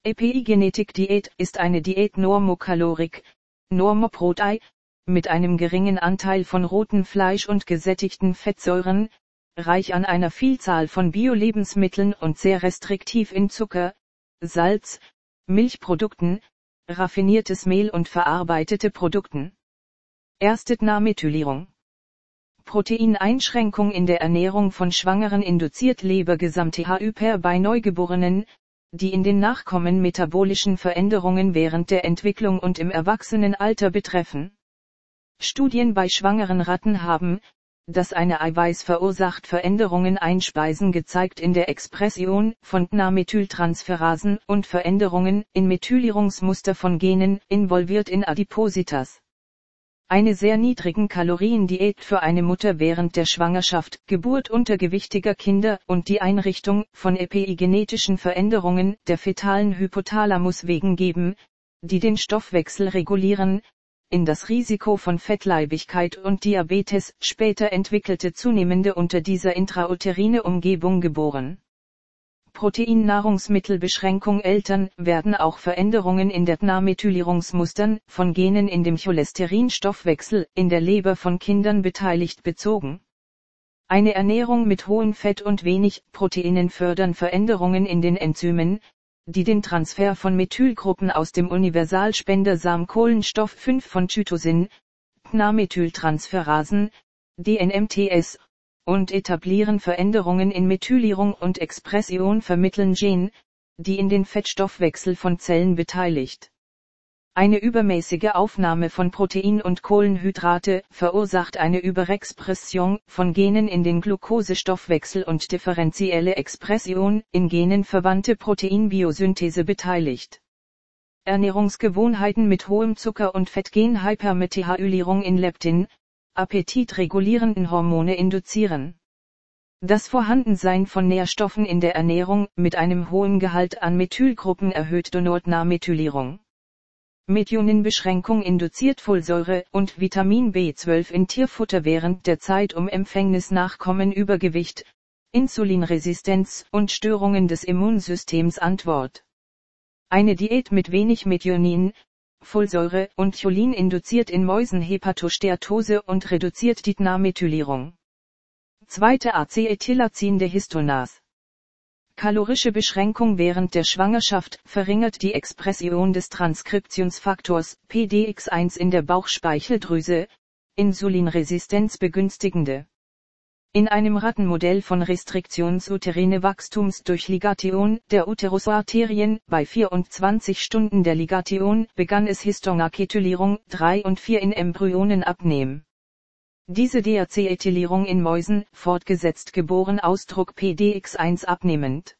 Epigenetik-Diät ist eine Diät normokalorik, Normoprotei, mit einem geringen Anteil von rotem Fleisch und gesättigten Fettsäuren, reich an einer Vielzahl von Bio-Lebensmitteln und sehr restriktiv in Zucker, Salz, Milchprodukten, raffiniertes Mehl und verarbeitete Produkten. Erstetnamethylierung. Proteineinschränkung in der Ernährung von Schwangeren induziert Lebergesamthyper bei Neugeborenen, die in den Nachkommen metabolischen Veränderungen während der Entwicklung und im Erwachsenenalter betreffen. Studien bei schwangeren Ratten haben, dass eine Eiweiß verursacht Veränderungen einspeisen gezeigt in der Expression von NA-Methyltransferasen und Veränderungen in Methylierungsmuster von Genen involviert in Adipositas. eine sehr niedrigen Kaloriendiät für eine Mutter während der Schwangerschaft, Geburt untergewichtiger Kinder und die Einrichtung von epigenetischen Veränderungen der fetalen Hypothalamus wegen geben, die den Stoffwechsel regulieren, in das Risiko von Fettleibigkeit und Diabetes später entwickelte zunehmende unter dieser intrauterine Umgebung geboren. Proteinnahrungsmittelbeschränkung Eltern werden auch Veränderungen in der DNA-Methylierungsmustern von Genen in dem Cholesterinstoffwechsel in der Leber von Kindern beteiligt bezogen. Eine Ernährung mit hohem Fett und wenig Proteinen fördern Veränderungen in den Enzymen, die den Transfer von Methylgruppen aus dem Universalspendersamen Kohlenstoff 5 von Zytosin, DNA-Methyltransferasen, DNMTS und etablieren Veränderungen in Methylierung und Expression vermitteln Gen, die in den Fettstoffwechsel von Zellen beteiligt. Eine übermäßige Aufnahme von Protein und Kohlenhydrate verursacht eine Überexpression von Genen in den Glukosestoffwechsel und differenzielle Expression in Genen verwandte Proteinbiosynthese beteiligt. Ernährungsgewohnheiten mit hohem Zucker- und Fettgen Hypermethylierung in Leptin, appetitregulierenden Hormone induzieren. Das Vorhandensein von Nährstoffen in der Ernährung mit einem hohen Gehalt an Methylgruppen erhöht Donordnahmethylierung. Methioninbeschränkung induziert Folsäure und Vitamin B12 in Tierfutter während der Zeit um Empfängnisnachkommen Übergewicht, Insulinresistenz und Störungen des Immunsystems Antwort. Eine Diät mit wenig Methionin, Folsäure und Cholin induziert in Mäusen Hepatosteatose und reduziert die DNA-Methylierung. Zweite Acetylazin Histonas. Kalorische Beschränkung während der Schwangerschaft verringert die Expression des Transkriptionsfaktors PDX1 in der Bauchspeicheldrüse, Insulinresistenz begünstigende. In einem Rattenmodell von Restriktionsuterine Wachstums durch Ligation der Uterusarterien bei 24 Stunden der Ligation begann es Histonaketylierung 3 und 4 in Embryonen abnehmen. Diese Deacetylierung in Mäusen, fortgesetzt geboren Ausdruck PDX1 abnehmend.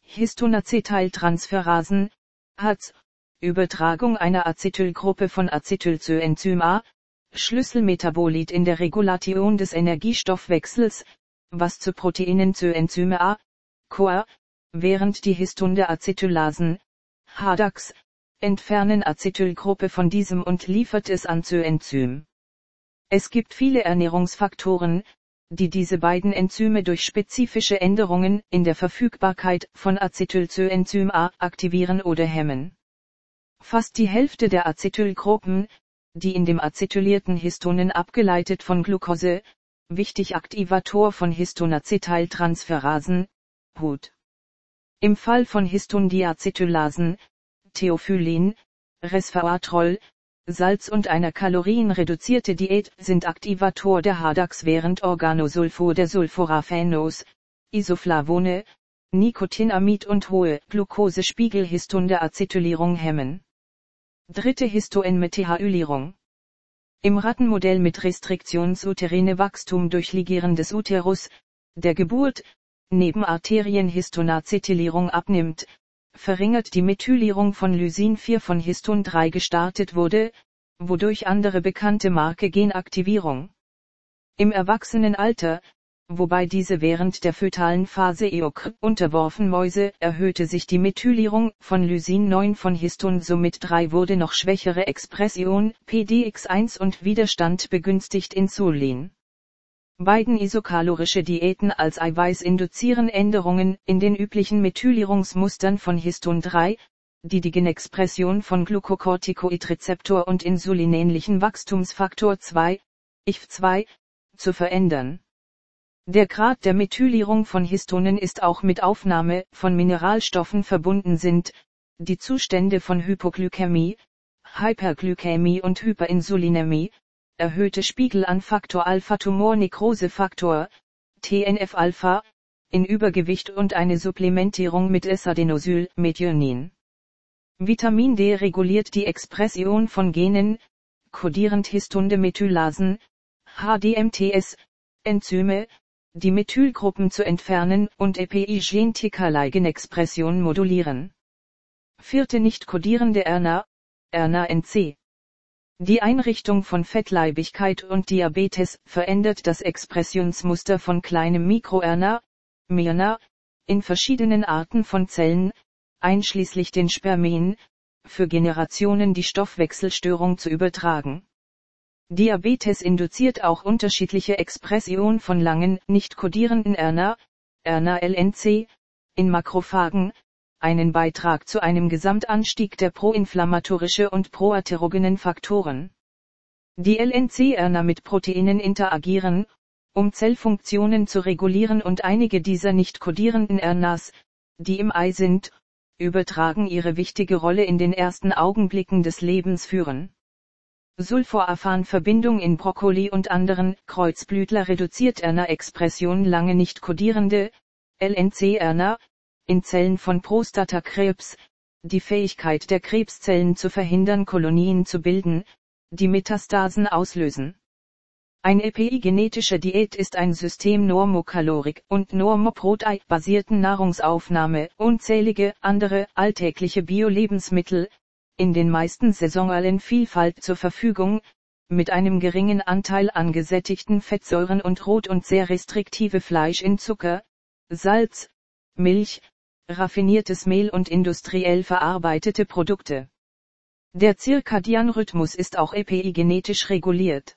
Histonacetyltransferasen, HATS, Übertragung einer Acetylgruppe von Acetylcoenzym A, Schlüsselmetabolit in der Regulation des Energiestoffwechsels, was zu Proteinen Coenzyme A, CoA, während die Histunde Acetylasen, HADAX, entfernen Acetylgruppe von diesem und liefert es an Coenzym. Es gibt viele Ernährungsfaktoren, die diese beiden Enzyme durch spezifische Änderungen in der Verfügbarkeit von Acetylcoenzym A aktivieren oder hemmen. Fast die Hälfte der Acetylgruppen, die in dem acetylierten Histonen abgeleitet von Glucose, wichtig Aktivator von Histonacetyltransferasen, HUT. Im Fall von Histondiacetylasen, Theophyllin, Resveratrol, Salz und einer kalorienreduzierte Diät sind Aktivator der HADAX während Organosulfur der Sulforaphanos, Isoflavone, Nicotinamid und hohe Glukosespiegel Histon Acetylierung hemmen. Dritte Histoenmethylierung. Im Rattenmodell mit Restriktionsuterine Wachstum durch Ligieren des Uterus, der Geburt, neben Arterienhistonacetylierung abnimmt, verringert die Methylierung von Lysin 4 von Histon 3 gestartet wurde, wodurch andere bekannte Marke Genaktivierung. Im Erwachsenenalter, wobei diese während der fötalen Phase EOK unterworfen Mäuse erhöhte sich die Methylierung von Lysin 9 von Histon somit 3 wurde noch schwächere Expression PDX1 und Widerstand begünstigt Insulin. Beiden isokalorische Diäten als Eiweiß induzieren Änderungen in den üblichen Methylierungsmustern von Histon 3, die die Genexpression von Glucocorticoidrezeptor und insulinähnlichen Wachstumsfaktor 2, IF2, zu verändern. Der Grad der Methylierung von Histonen ist auch mit Aufnahme von Mineralstoffen verbunden sind, die Zustände von Hypoglykämie, Hyperglykämie und Hyperinsulinämie, erhöhte Spiegel an Faktor Alpha Tumor Nekrosefaktor, TNF-Alpha, in Übergewicht und eine Supplementierung mit S-Adenosyl, Methionin. Vitamin D reguliert die Expression von Genen, kodierend Histunde Methylasen, HDMTS, Enzyme, die Methylgruppen zu entfernen und Die Einrichtung von Fettleibigkeit und Diabetes verändert das Expressionsmuster von kleinem MikroRNA, MyRNA, in verschiedenen Arten von Zellen, einschließlich den Spermien, für Generationen die Stoffwechselstörung zu übertragen. Diabetes induziert auch unterschiedliche Expression von langen, nicht kodierenden RNA, RNA-LNC, in Makrophagen, einen Beitrag zu einem Gesamtanstieg der proinflammatorische und proaterogenen Faktoren. Die LNC-RNA mit Proteinen interagieren, um Zellfunktionen zu regulieren und einige dieser nicht kodierenden RNAs, die im Ei sind, übertragen ihre wichtige Rolle in den ersten Augenblicken des Lebens führen. Sulforaphan-Verbindung in Brokkoli und anderen Kreuzblütler reduziert RNA-Expression lange nicht kodierende, LNC-RNA, in Zellen von Prostatakrebs, die Fähigkeit der Krebszellen zu verhindern Kolonien zu bilden, die Metastasen auslösen. Ein epigenetische Diät ist ein System Normokalorik und Normoprotein basierten Nahrungsaufnahme, unzählige andere alltägliche Bio-Lebensmittel, in den meisten saisonalen Vielfalt zur Verfügung, mit einem geringen Anteil an gesättigten Fettsäuren und Rot- und sehr restriktive Fleisch in Zucker, Salz, Milch, raffiniertes Mehl und industriell verarbeitete Produkte. Der Zirkadianrhythmus ist auch epigenetisch reguliert.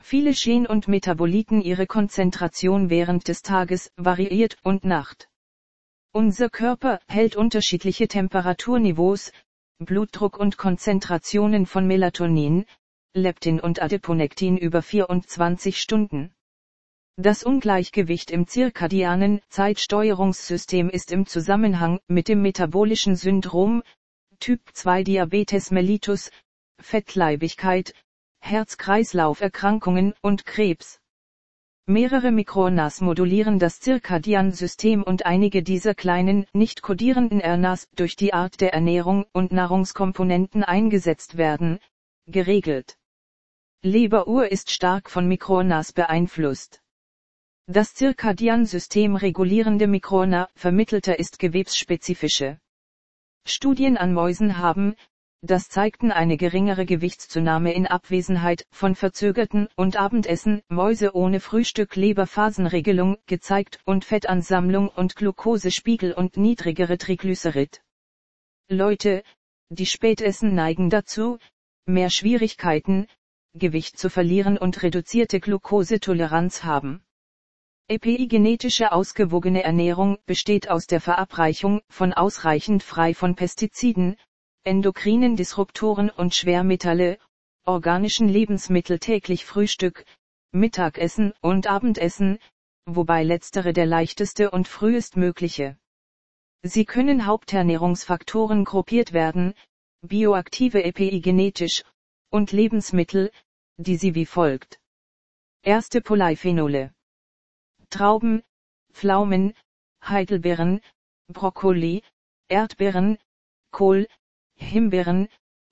Viele Gen und Metaboliten ihre Konzentration während des Tages variiert und Nacht. Unser Körper hält unterschiedliche Temperaturniveaus, Blutdruck und Konzentrationen von Melatonin, Leptin und Adiponektin über 24 Stunden. Das Ungleichgewicht im zirkadianen Zeitsteuerungssystem ist im Zusammenhang mit dem metabolischen Syndrom, Typ 2 Diabetes mellitus, Fettleibigkeit, Herz-Kreislauf-Erkrankungen und Krebs. Mehrere MikroRNAs modulieren das Zirkadian-System und einige dieser kleinen, nicht kodierenden RNAs durch die Art der Ernährung und Nahrungskomponenten eingesetzt werden, geregelt. Leberuhr ist stark von MikroRNAs beeinflusst. Das Zirkadian-System regulierende Mikrona vermittelter ist gewebsspezifische. Studien an Mäusen haben, das zeigten eine geringere Gewichtszunahme in Abwesenheit von verzögerten und Abendessen, Mäuse ohne Frühstück Leberphasenregelung gezeigt und Fettansammlung und Glukosespiegel und niedrigere Triglycerid. Leute, die spät essen neigen dazu, mehr Schwierigkeiten, Gewicht zu verlieren und reduzierte Glukosetoleranz haben. Epigenetische ausgewogene Ernährung besteht aus der Verabreichung von ausreichend frei von Pestiziden, endokrinen Disruptoren und Schwermetalle, organischen Lebensmittel täglich Frühstück, Mittagessen und Abendessen, wobei letztere der leichteste und frühestmögliche. Sie können Haupternährungsfaktoren gruppiert werden, bioaktive epigenetisch, und Lebensmittel, die sie wie folgt. Erste Polyphenole. Trauben, Pflaumen, Heidelbeeren, Brokkoli, Erdbeeren, Kohl, Himbeeren,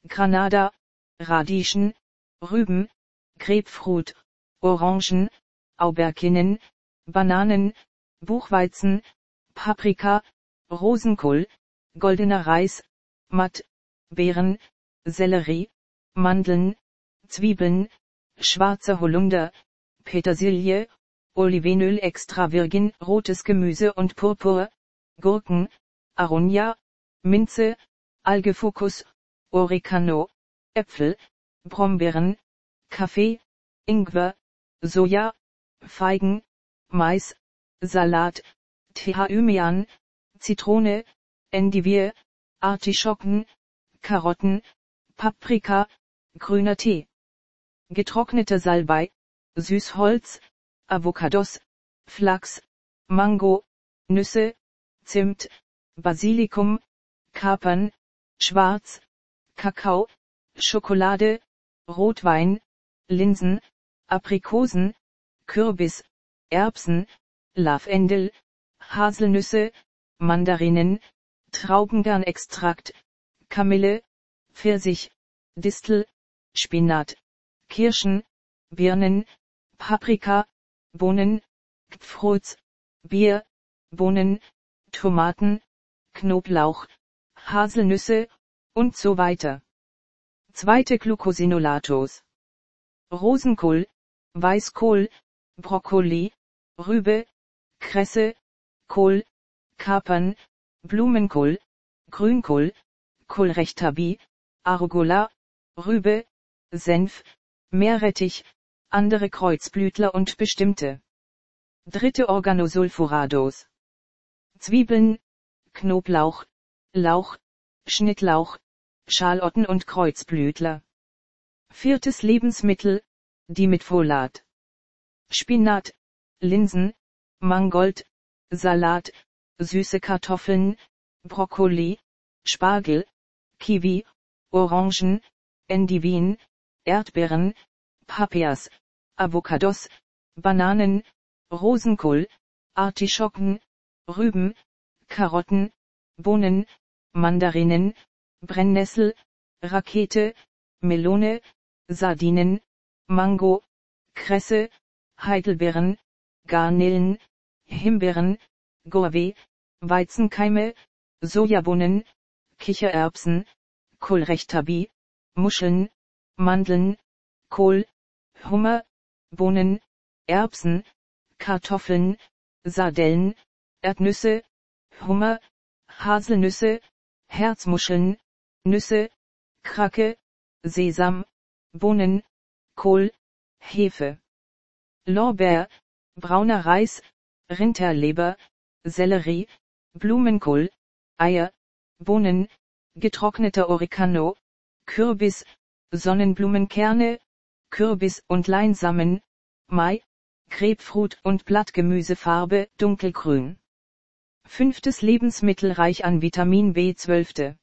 Granada, Radieschen, Rüben, Grapefruit, Orangen, Auberginen, Bananen, Buchweizen, Paprika, Rosenkohl, goldener Reis, Matt, Beeren, Sellerie, Mandeln, Zwiebeln, schwarzer Holunder, Petersilie, Olivenöl extra virgin, rotes Gemüse und Purpur, Gurken, Aronia, Minze, Algefucus, Oregano, Äpfel, Brombeeren, Kaffee, Ingwer, Soja, Feigen, Mais, Salat, Thymian, Zitrone, Endivier, Artischocken, Karotten, Paprika, grüner Tee. Getrockneter Salbei, Süßholz, Avocados, Flachs, Mango, Nüsse, Zimt, Basilikum, Kapern, Schwarz, Kakao, Schokolade, Rotwein, Linsen, Aprikosen, Kürbis, Erbsen, Lavendel, Haselnüsse, Mandarinen, Traubengarnextrakt, Kamille, Pfirsich, Distel, Spinat, Kirschen, Birnen, Paprika, Bohnen, Pfrutz, Bier, Bohnen, Tomaten, Knoblauch, Haselnüsse, und so weiter. Zweite Glucosinolatos. Rosenkohl, Weißkohl, Brokkoli, Rübe, Kresse, Kohl, Kapern, Blumenkohl, Grünkohl, Kohlrechtabi, Arugula, Rübe, Senf, Meerrettich, andere Kreuzblütler und bestimmte. Dritte Organosulfurados. Zwiebeln, Knoblauch, Lauch, Schnittlauch, Schalotten und Kreuzblütler. Viertes Lebensmittel, die mit Folat. Spinat, Linsen, Mangold, Salat, süße Kartoffeln, Brokkoli, Spargel, Kiwi, Orangen, Endivien, Erdbeeren, Papias, Avocados, Bananen, Rosenkohl, Artischocken, Rüben, Karotten, Bohnen, Mandarinen, Brennnessel, Rakete, Melone, Sardinen, Mango, Kresse, Heidelbeeren, Garnelen, Himbeeren, Gourmet, Weizenkeime, Sojabohnen, Kichererbsen, Kohlrechtabi, Muscheln, Mandeln, Kohl, Hummer, Bohnen, Erbsen, Kartoffeln, Sardellen, Erdnüsse, Hummer, Haselnüsse, Herzmuscheln, Nüsse, Krake, Sesam, Bohnen, Kohl, Hefe. Lorbeer, brauner Reis, Rinderleber, Sellerie, Blumenkohl, Eier, Bohnen, getrockneter Oregano, Kürbis, Sonnenblumenkerne, Kürbis und Leinsamen, Mai, Grapefruit und Blattgemüsefarbe dunkelgrün. Fünftes Lebensmittel reich an Vitamin B12.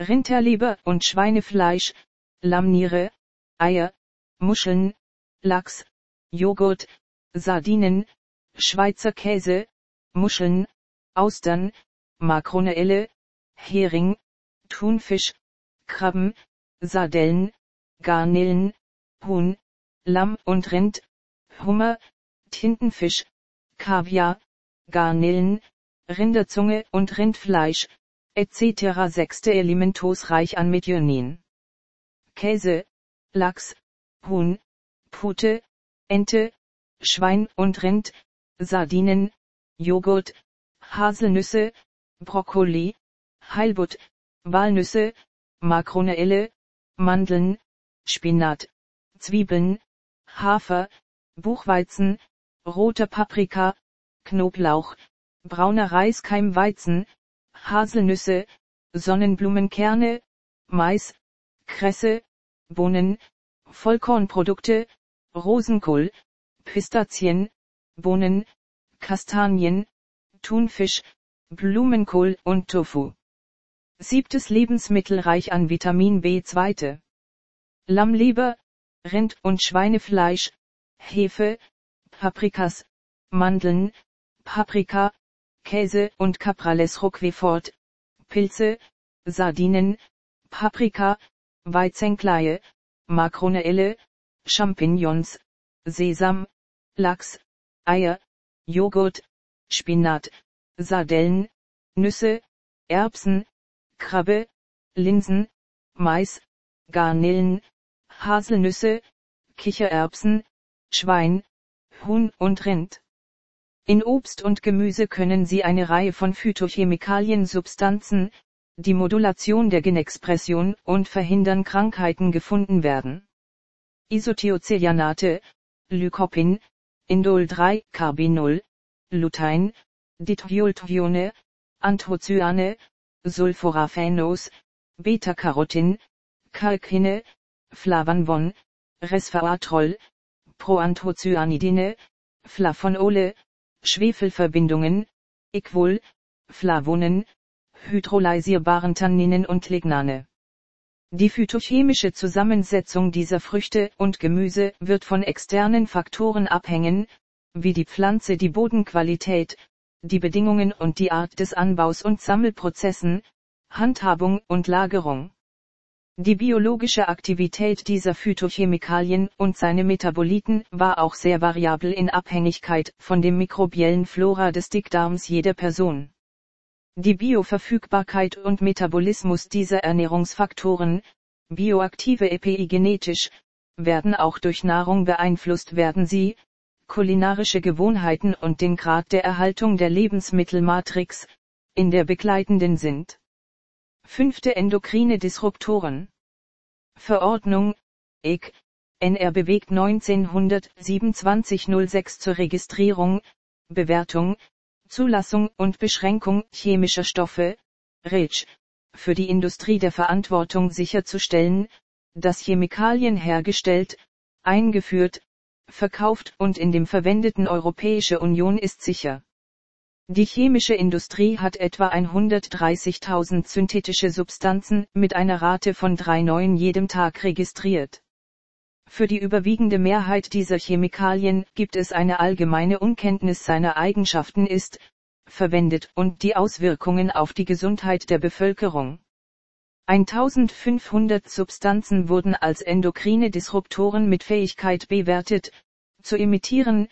Rinderleber und Schweinefleisch, Lammniere, Eier, Muscheln, Lachs, Joghurt, Sardinen, Schweizer Käse, Muscheln, Austern, Makroneelle, Hering, Thunfisch, Krabben, Sardellen, Garnelen, Huhn, Lamm und Rind, Hummer, Tintenfisch, Kaviar, Garnelen, Rinderzunge und Rindfleisch, etc. Sechste Elementos reich an Methionin. Käse, Lachs, Huhn, Pute, Ente, Schwein und Rind, Sardinen, Joghurt, Haselnüsse, Brokkoli, Heilbutt, Walnüsse, Makroneelle, Mandeln, Spinat, Zwiebeln, Hafer, Buchweizen, rote Paprika, Knoblauch, brauner Reiskeimweizen, Haselnüsse, Sonnenblumenkerne, Mais, Kresse, Bohnen, Vollkornprodukte, Rosenkohl, Pistazien, Bohnen, Kastanien, Thunfisch, Blumenkohl und Tofu. Siebtes Lebensmittel reich an Vitamin B2. Lammleber, Rind- und Schweinefleisch, Hefe, Paprikas, Mandeln, Paprika, Käse und Caprales Roquefort, Pilze, Sardinen, Paprika, Weizenkleie, Makroneelle, Champignons, Sesam, Lachs, Eier, Joghurt, Spinat, Sardellen, Nüsse, Erbsen, Krabbe, Linsen, Mais, Garnelen, Haselnüsse, Kichererbsen, Schwein, Huhn und Rind. In Obst und Gemüse können sie eine Reihe von Phytochemikalien Substanzen, die Modulation der Genexpression und verhindern Krankheiten gefunden werden. Isothiocyanate, Lycopin, Indol 3, Carbinol, Lutein, Dithiolthione, Anthocyane, Sulforaphanos, Beta-Carotin, Kalkine, Flavanvon, Resveratrol, Proanthocyanidine, Flavonole, Schwefelverbindungen, Equol, Flavonen, hydrolysierbaren Tanninen und Lignane. Die phytochemische Zusammensetzung dieser Früchte und Gemüse wird von externen Faktoren abhängen, wie die Pflanze die Bodenqualität, die Bedingungen und die Art des Anbaus und Sammelprozessen, Handhabung und Lagerung. Die biologische Aktivität dieser Phytochemikalien und seine Metaboliten war auch sehr variabel in Abhängigkeit von dem mikrobiellen Flora des Dickdarms jeder Person. Die Bioverfügbarkeit und Metabolismus dieser Ernährungsfaktoren, bioaktive epigenetisch, werden auch durch Nahrung beeinflusst werden sie, kulinarische Gewohnheiten und den Grad der Erhaltung der Lebensmittelmatrix, in der begleitenden sind. Fünfte endokrine Disruptoren. Verordnung, EG, NR bewegt 1927-06 zur Registrierung, Bewertung, Zulassung und Beschränkung chemischer Stoffe, REACH, für die Industrie der Verantwortung sicherzustellen, dass Chemikalien hergestellt, eingeführt, verkauft und in dem verwendeten Europäische Union ist sicher. Die chemische Industrie hat etwa 130.000 synthetische Substanzen mit einer Rate von drei neuen jedem Tag registriert. Für die überwiegende Mehrheit dieser Chemikalien gibt es eine allgemeine Unkenntnis seiner Eigenschaften ist, verwendet und die Auswirkungen auf die Gesundheit der Bevölkerung. 1500 Substanzen wurden als endokrine Disruptoren mit Fähigkeit bewertet, zu imitieren,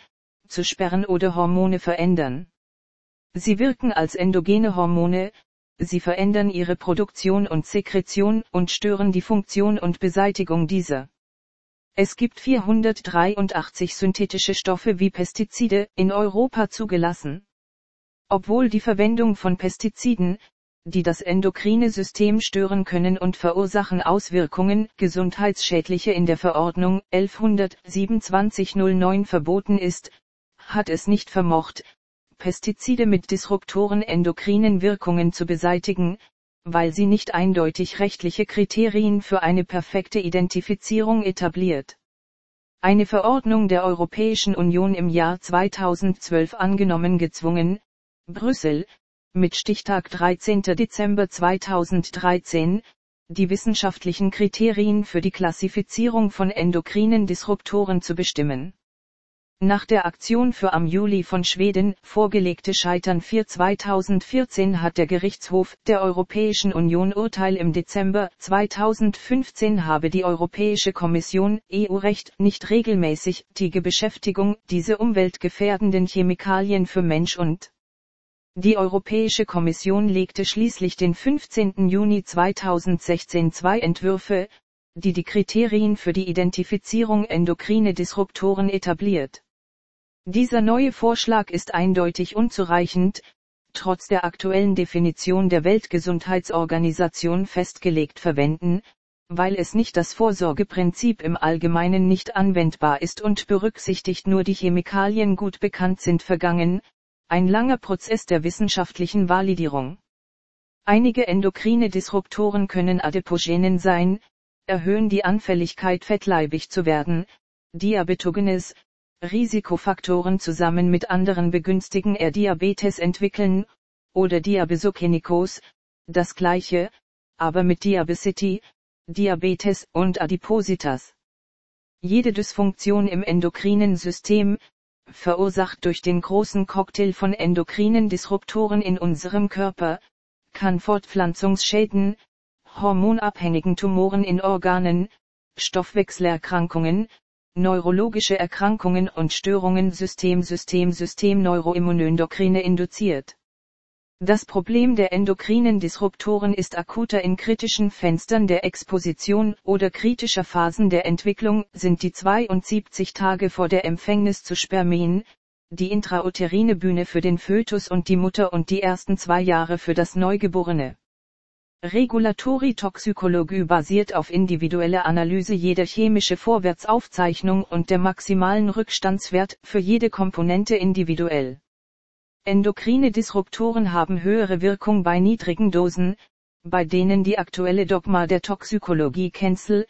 zu sperren oder Hormone verändern. Sie wirken als endogene Hormone, sie verändern ihre Produktion und Sekretion und stören die Funktion und Beseitigung dieser. Es gibt 483 synthetische Stoffe wie Pestizide in Europa zugelassen. Obwohl die Verwendung von Pestiziden, die das endokrine System stören können und verursachen Auswirkungen, gesundheitsschädliche in der Verordnung 1127-09 verboten ist, hat es nicht vermocht, Pestizide mit disruptoren endokrinen Wirkungen zu beseitigen, weil sie nicht eindeutig rechtliche Kriterien für eine perfekte Identifizierung etabliert. Eine Verordnung der Europäischen Union im Jahr 2012 angenommen gezwungen, Brüssel, mit Stichtag 13. Dezember 2013, die wissenschaftlichen Kriterien für die Klassifizierung von endokrinen Disruptoren zu bestimmen. Nach der Aktion für am Juli von Schweden vorgelegte Scheitern 4 2014 hat der Gerichtshof der Europäischen Union Urteil im Dezember 2015 habe die Europäische Kommission EU-Recht nicht regelmäßig die Beschäftigung diese umweltgefährdenden Chemikalien für Mensch und die Europäische Kommission legte schließlich den 15. Juni 2016 zwei Entwürfe, die die Kriterien für die Identifizierung endokrine Disruptoren etabliert. Dieser neue Vorschlag ist eindeutig unzureichend, trotz der aktuellen Definition der Weltgesundheitsorganisation festgelegt verwenden, weil es nicht das Vorsorgeprinzip im Allgemeinen nicht anwendbar ist und berücksichtigt nur die Chemikalien gut bekannt sind vergangen, ein langer Prozess der wissenschaftlichen Validierung. Einige endokrine Disruptoren können Adipogenen sein, erhöhen die Anfälligkeit fettleibig zu werden, Diabetogenes, Risikofaktoren zusammen mit anderen begünstigen er Diabetes entwickeln, oder Diabesokenikos, das gleiche, aber mit Diabesity, Diabetes und Adipositas. Jede Dysfunktion im endokrinen System, verursacht durch den großen Cocktail von endokrinen Disruptoren in unserem Körper, kann Fortpflanzungsschäden, hormonabhängigen Tumoren in Organen, Stoffwechselerkrankungen, neurologische Erkrankungen und Störungen System System System Neuroimmunendokrine induziert. Das Problem der endokrinen Disruptoren ist akuter in kritischen Fenstern der Exposition oder kritischer Phasen der Entwicklung sind die 72 Tage vor der Empfängnis zu Spermien, die intrauterine Bühne für den Fötus und die Mutter und die ersten zwei Jahre für das Neugeborene. Regulatoritoxykologie basiert auf individueller Analyse jeder chemische Vorwärtsaufzeichnung und der maximalen Rückstandswert für jede Komponente individuell. Endokrine Disruptoren haben höhere Wirkung bei niedrigen Dosen, bei denen die aktuelle Dogma der Toxykologie Cancel,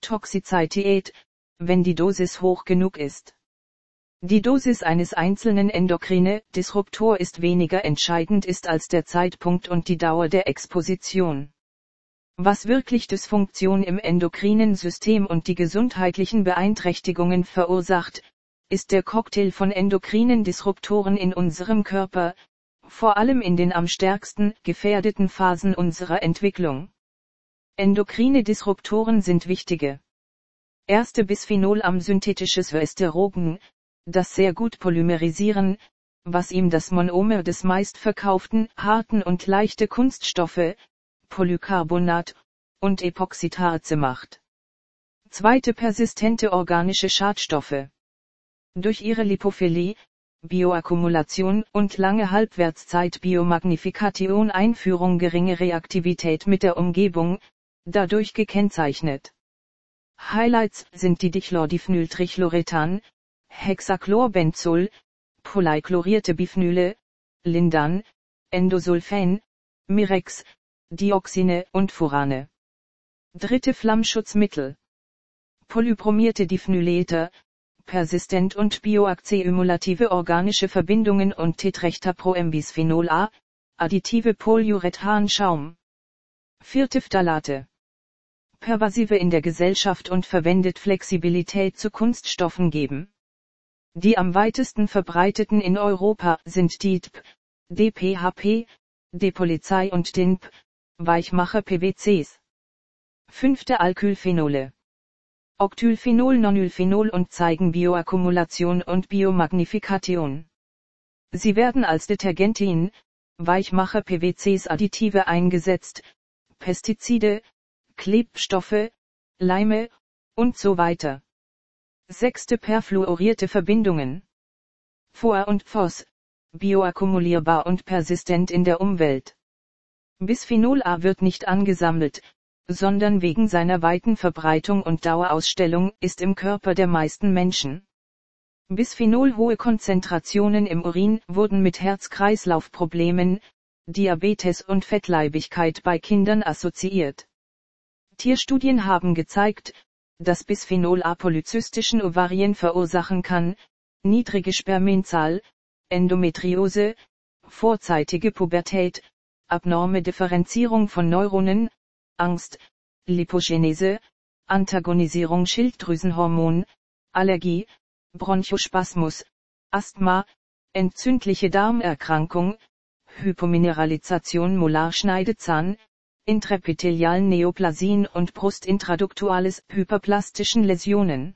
Toxizität, wenn die Dosis hoch genug ist. Die Dosis eines einzelnen endokrine Disruptor ist weniger entscheidend ist als der Zeitpunkt und die Dauer der Exposition. Was wirklich Dysfunktion im endokrinen System und die gesundheitlichen Beeinträchtigungen verursacht, ist der Cocktail von endokrinen Disruptoren in unserem Körper, vor allem in den am stärksten gefährdeten Phasen unserer Entwicklung. Endokrine Disruptoren sind wichtige. Erste Bisphenol am synthetisches Östrogen, das sehr gut polymerisieren, was ihm das Monomer des meistverkauften, harten und leichte Kunststoffe, Polycarbonat, und Epoxidharze macht. Zweite persistente organische Schadstoffe. Durch ihre Lipophilie, Bioakkumulation und lange Halbwertszeit Biomagnifikation Einführung geringe Reaktivität mit der Umgebung, dadurch gekennzeichnet. Highlights sind die Dichlordiphenyltrichloretan, Hexachlorbenzol, polychlorierte Biphenyle, Lindan, Endosulfan, Mirex, Dioxine und Furane. Dritte Flammschutzmittel. Polypromierte Diphenylete, persistent und bioakkumulative organische Verbindungen und Tetrechtaproembiphenol A, additive Polyurethanschaum. Vierte Phthalate. Pervasive in der Gesellschaft und verwendet Flexibilität zu Kunststoffen geben. Die am weitesten verbreiteten in Europa sind DITP, DPHP, Depolizei und DINP, Weichmacher PVCs. Fünfte Alkylphenole. Octylphenol, Nonylphenol und zeigen Bioakkumulation und Biomagnifikation. Sie werden als Detergentin, Weichmacher PVCs Additive eingesetzt, Pestizide, Klebstoffe, Leime und so weiter. Sechste perfluorierte Verbindungen. Vor und Phos, bioakkumulierbar und persistent in der Umwelt. Bisphenol A wird nicht angesammelt, sondern wegen seiner weiten Verbreitung und Dauerausstellung ist im Körper der meisten Menschen. Bisphenol hohe Konzentrationen im Urin wurden mit Herz-Kreislauf-Problemen, Diabetes und Fettleibigkeit bei Kindern assoziiert. Tierstudien haben gezeigt, dass Bisphenol A polyzystischen Ovarien verursachen kann, niedrige Spermienzahl, Endometriose, vorzeitige Pubertät, abnorme Differenzierung von Neuronen, Angst, Lipogenese, Antagonisierung Schilddrüsenhormon, Allergie, Bronchospasmus, Asthma, entzündliche Darmerkrankung, Hypomineralisation Molarschneidezahn, intraepithelialen Neoplasien und brustintraduktuales hyperplastischen Läsionen.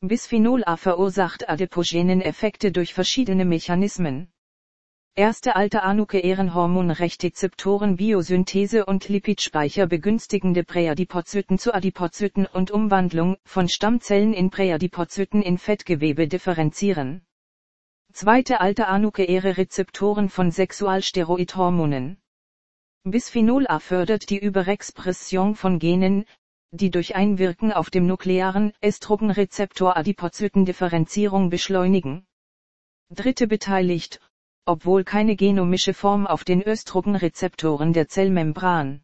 Bisphenol A verursacht adipogenen Effekte durch verschiedene Mechanismen. Erste alte Anuke-Ehrenhormon-Rechtzeptoren Biosynthese und Lipidspeicher begünstigende Präadipozyten zu Adipozyten und Umwandlung von Stammzellen in Präadipozyten in Fettgewebe differenzieren. Zweite alte Anuke-Ehre-Rezeptoren von Sexualsteroidhormonen. Bisphenol A fördert die Überexpression von Genen, die durch Einwirken auf dem nuklearen Estrogenrezeptor Adipozytendifferenzierung beschleunigen. Dritte beteiligt, obwohl keine genomische Form auf den Östrogenrezeptoren der Zellmembran.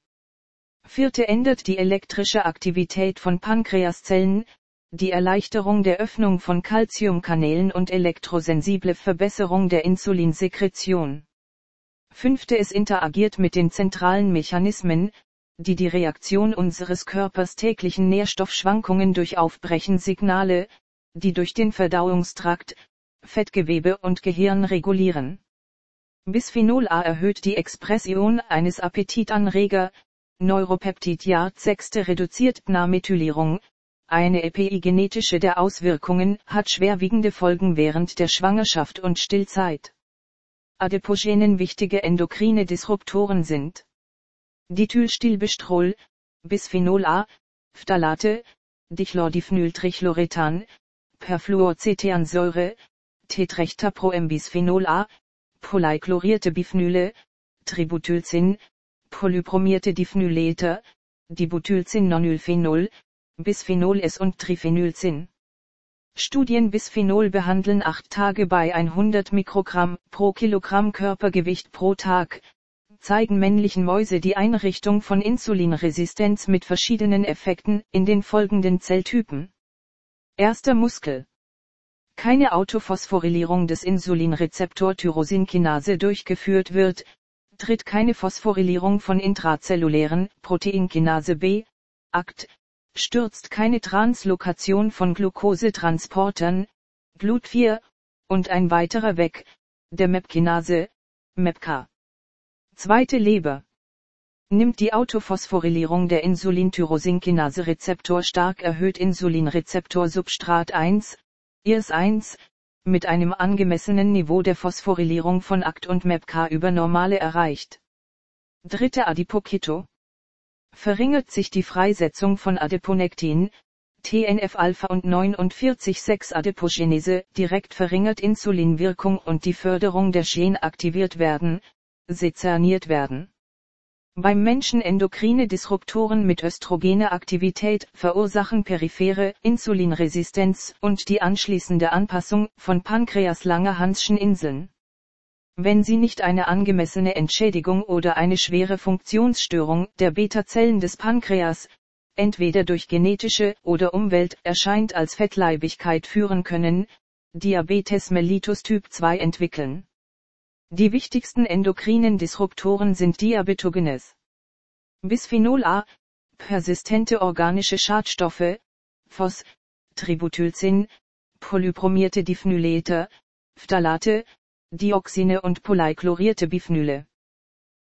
Vierte ändert die elektrische Aktivität von Pankreaszellen, die Erleichterung der Öffnung von Calciumkanälen und elektrosensible Verbesserung der Insulinsekretion. Fünfte es interagiert mit den zentralen Mechanismen, die die Reaktion unseres Körpers täglichen Nährstoffschwankungen durch Aufbrechen Signale, die durch den Verdauungstrakt, Fettgewebe und Gehirn regulieren. Bisphenol A erhöht die Expression eines Appetitanreger, Neuropeptid Yard sechste reduziert Pnamethylierung, eine epigenetische der Auswirkungen hat schwerwiegende Folgen während der Schwangerschaft und Stillzeit. Adipogenen wichtige endokrine Disruptoren sind Dithylstilbestrol, Bisphenol A, Phthalate, Dichlordiphenyltrichloretan, Perfluorcetansäure, Tetrechtaproembiphenol A, polychlorierte Biphenyle, Tributylzin, polypromierte Diphenylete, Dibutylzin-Nonylphenol, Bisphenol S und Triphenylzin. Studien Bisphenol behandeln 8 Tage bei 100 Mikrogramm pro Kilogramm Körpergewicht pro Tag, zeigen männlichen Mäuse die Einrichtung von Insulinresistenz mit verschiedenen Effekten in den folgenden Zelltypen. Erster Muskel keine Autophosphorylierung des Insulinrezeptor Tyrosinkinase durchgeführt wird, tritt keine Phosphorylierung von intrazellulären Proteinkinase B, Akt, stürzt keine Translokation von Glukosetransportern, GLUT4, und ein weiterer weg, der MEP-Kinase, MEPK. Zweite Leber. Nimmt die Autophosphorylierung der Insulintyrosinkinase-Rezeptor stark erhöht Insulinrezeptor Substrat 1, IRS-1, mit einem angemessenen Niveau der Phosphorylierung von ACT und MEPK über Normale erreicht. Dritte Adipoketo. Verringert sich die Freisetzung von Adiponektin, TNF-Alpha und 49,6-Adipogenese, direkt verringert Insulinwirkung und die Förderung der Gen aktiviert werden, sezerniert werden. Beim Menschen endokrine Disruptoren mit östrogener Aktivität verursachen periphere Insulinresistenz und die anschließende Anpassung von Pankreas-Langerhanschen Inseln. Wenn sie nicht eine angemessene Entschädigung oder eine schwere Funktionsstörung der Beta-Zellen des Pankreas, entweder durch genetische oder Umwelt erscheint als Fettleibigkeit führen können, Diabetes mellitus Typ 2 entwickeln. Die wichtigsten endokrinen Disruptoren sind Diabetogenes. Bisphenol A, persistente organische Schadstoffe, Phos, Tributylzin, polypromierte Diphnylete, Phthalate, Dioxine und polychlorierte Biphnyle.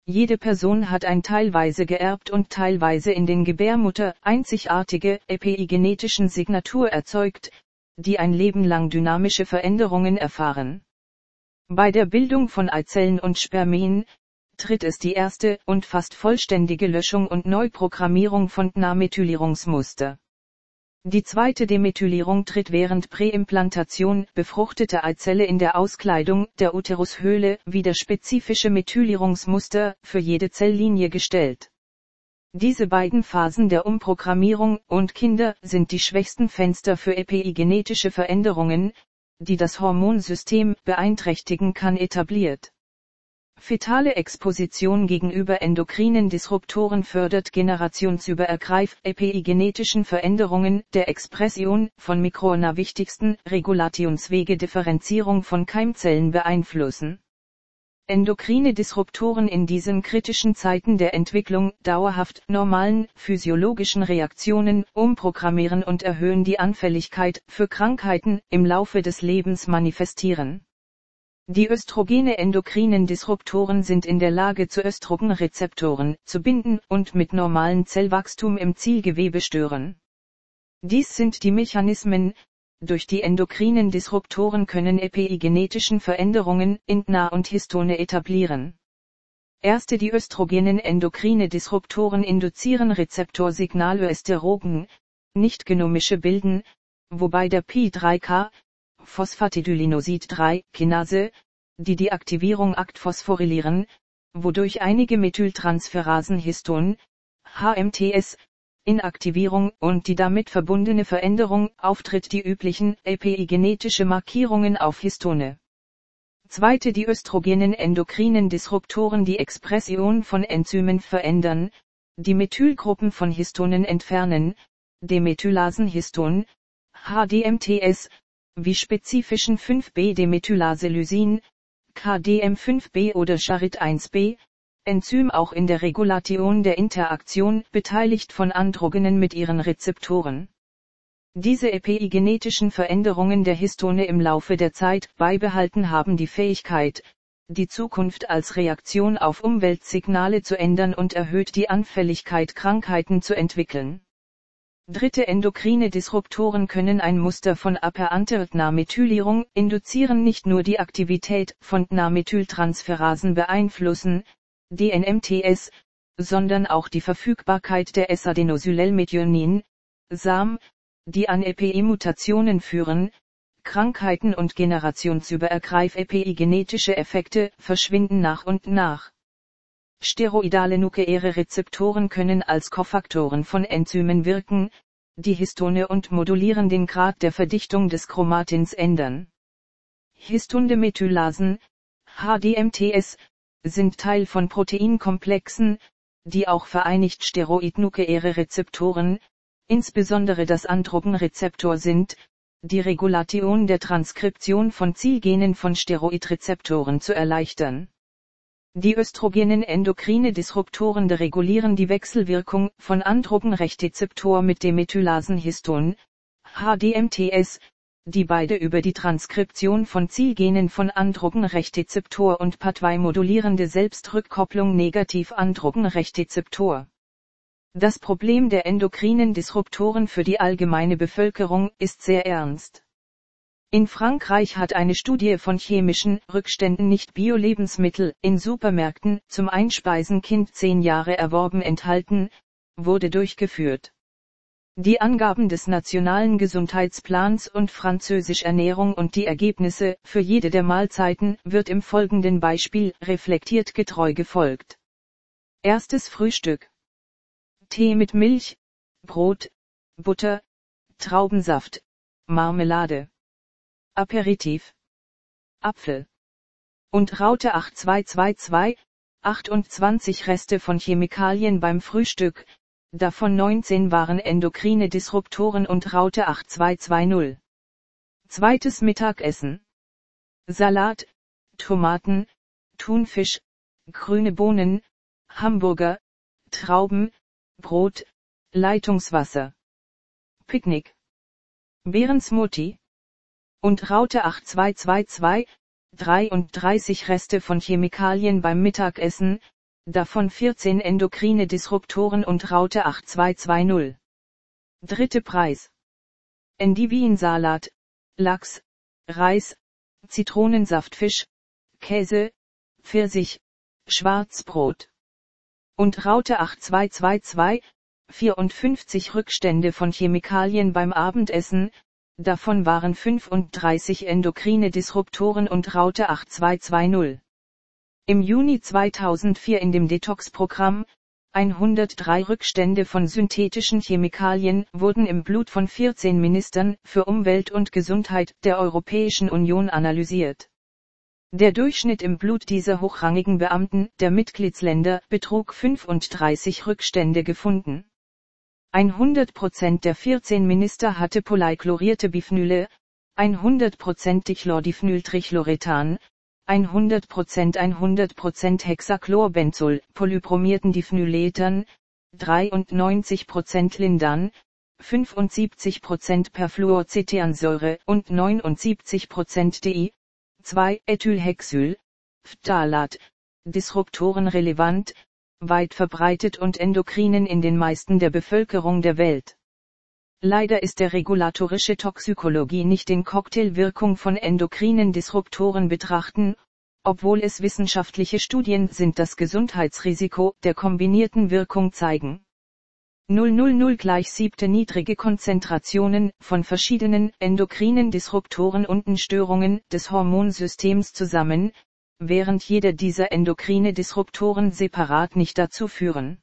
Jede Person hat ein teilweise geerbt und teilweise in den Gebärmutter einzigartige epigenetischen Signatur erzeugt, die ein Leben lang dynamische Veränderungen erfahren. Bei der Bildung von Eizellen und Spermien tritt es die erste und fast vollständige Löschung und Neuprogrammierung von DNA-Methylierungsmuster. Die zweite Demethylierung tritt während Präimplantation befruchtete Eizelle in der Auskleidung der Uterushöhle wie der spezifische Methylierungsmuster für jede Zelllinie gestellt. Diese beiden Phasen der Umprogrammierung und Kinder sind die schwächsten Fenster für epigenetische Veränderungen, die das Hormonsystem beeinträchtigen kann etabliert. Fetale Exposition gegenüber endokrinen Disruptoren fördert generationsübergreif epigenetischen Veränderungen der Expression von Mikrona wichtigsten Regulationswege Differenzierung von Keimzellen beeinflussen. Endokrine Disruptoren in diesen kritischen Zeiten der Entwicklung dauerhaft normalen physiologischen Reaktionen umprogrammieren und erhöhen die Anfälligkeit für Krankheiten im Laufe des Lebens manifestieren. Die östrogene endokrinen Disruptoren sind in der Lage zu Östrogenrezeptoren zu binden und mit normalen Zellwachstum im Zielgewebe stören. Dies sind die Mechanismen, durch die endokrinen Disruptoren können epigenetischen Veränderungen in Na und Histone etablieren. Erste die östrogenen endokrine Disruptoren induzieren Rezeptorsignale Esterogen, nicht genomische bilden, wobei der Pi3K, Phosphatidylinosid 3, Kinase, die die Aktivierung akt phosphorylieren, wodurch einige Methyltransferasen Histon, HMTS, Inaktivierung und die damit verbundene Veränderung auftritt die üblichen epigenetische Markierungen auf Histone. Zweite die östrogenen endokrinen Disruptoren die Expression von Enzymen verändern, die Methylgruppen von Histonen entfernen, Demethylasenhiston, HDMTS, wie spezifischen 5B-Demethylase-Lysin, KDM5B oder Charit1B, Enzym auch in der Regulation der Interaktion beteiligt von Androgenen mit ihren Rezeptoren. Diese epigenetischen Veränderungen der Histone im Laufe der Zeit beibehalten haben die Fähigkeit, die Zukunft als Reaktion auf Umweltsignale zu ändern und erhöht die Anfälligkeit Krankheiten zu entwickeln. Dritte endokrine Disruptoren können ein Muster von Aperantertnamethylierung induzieren nicht nur die Aktivität von Tnamethyltransferasen beeinflussen, DNMTS, sondern auch die Verfügbarkeit der S-Adenosylelmethionin, SAM, die an EPI-Mutationen führen, Krankheiten und generationsübergreif epigenetische Effekte verschwinden nach und nach. Steroidale nukleäre Rezeptoren können als Kofaktoren von Enzymen wirken, die Histone und modulieren den Grad der Verdichtung des Chromatins ändern. Histondemethylasen, HDMTS, sind Teil von Proteinkomplexen, die auch vereinigt steroidnukleäre Rezeptoren, insbesondere das Androgenrezeptor sind, die Regulation der Transkription von Zielgenen von Steroidrezeptoren zu erleichtern. Die östrogenen endokrine Disruptoren deregulieren die Wechselwirkung von Androgenrechtzeptor mit Demethylasenhiston, HDMTS, die beide über die Transkription von Zielgenen von Androgenrechtzeptor und PAT2 modulierende Selbstrückkopplung negativ Androgenrechtzeptor. Das Problem der endokrinen Disruptoren für die allgemeine Bevölkerung ist sehr ernst. In Frankreich hat eine Studie von chemischen Rückständen nicht Bio-Lebensmittel in Supermärkten zum Einspeisen Kind 10 Jahre erworben enthalten, wurde durchgeführt. Die Angaben des Nationalen Gesundheitsplans und Französisch Ernährung und die Ergebnisse für jede der Mahlzeiten wird im folgenden Beispiel reflektiert getreu gefolgt. Erstes Frühstück. Tee mit Milch, Brot, Butter, Traubensaft, Marmelade. Aperitif. Apfel. Und Raute 8222, 28 Reste von Chemikalien beim Frühstück, davon 19 waren endokrine Disruptoren und Raute 8220. Zweites Mittagessen. Salat, Tomaten, Thunfisch, grüne Bohnen, Hamburger, Trauben, Brot, Leitungswasser. Picknick. Behrensmutti. Und Raute 8222, 33 Reste von Chemikalien beim Mittagessen, davon 14 endokrine Disruptoren und Raute 8220. Dritte Preis. Endiviensalat, Lachs, Reis, Zitronensaftfisch, Käse, Pfirsich, Schwarzbrot. Und Raute 8222, 54 Rückstände von Chemikalien beim Abendessen, davon waren 35 endokrine Disruptoren und Raute 8220. Im Juni 2004 in dem Detox-Programm, 103 Rückstände von synthetischen Chemikalien wurden im Blut von 14 Ministern für Umwelt und Gesundheit der Europäischen Union analysiert. Der Durchschnitt im Blut dieser hochrangigen Beamten der Mitgliedsländer betrug 35 Rückstände gefunden. 100% der 14 Minister hatte polychlorierte Biphenyle, 100% Dichlordiphenyltrichloretan, 100% 100% Hexachlorbenzol, polybromierten Diphenyletern, 93% Lindan, 75% Perfluorcetansäure und 79% DI, 2 Ethylhexyl, Phthalat, Disruptoren relevant, weit verbreitet und endokrinen in den meisten der Bevölkerung der Welt. Leider ist der regulatorische Toxikologie nicht in Cocktailwirkung von endokrinen Disruptoren betrachten, obwohl es wissenschaftliche Studien sind das Gesundheitsrisiko der kombinierten Wirkung zeigen. 000 gleich siebte niedrige Konzentrationen von verschiedenen endokrinen Disruptoren und Störungen des Hormonsystems zusammen, während jeder dieser endokrine Disruptoren separat nicht dazu führen.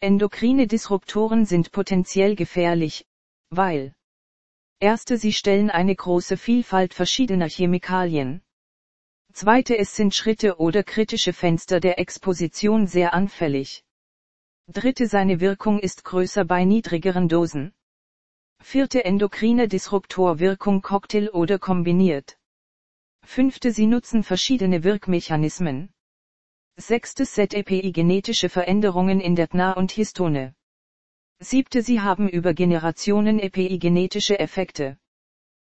Endokrine Disruptoren sind potenziell gefährlich, weil Erste sie stellen eine große Vielfalt verschiedener Chemikalien. Zweite es sind Schritte oder kritische Fenster der Exposition sehr anfällig. Dritte seine Wirkung ist größer bei niedrigeren Dosen. Vierte endokrine Disruptorwirkung Cocktail oder kombiniert. Fünfte sie nutzen verschiedene Wirkmechanismen. Sechstes ZEPI genetische Veränderungen in der DNA und Histone. Siebte Sie haben über Generationen epigenetische Effekte.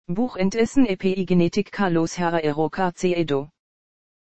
Buch Entessen Epigenetik Carlos Herrera Eroca Cedo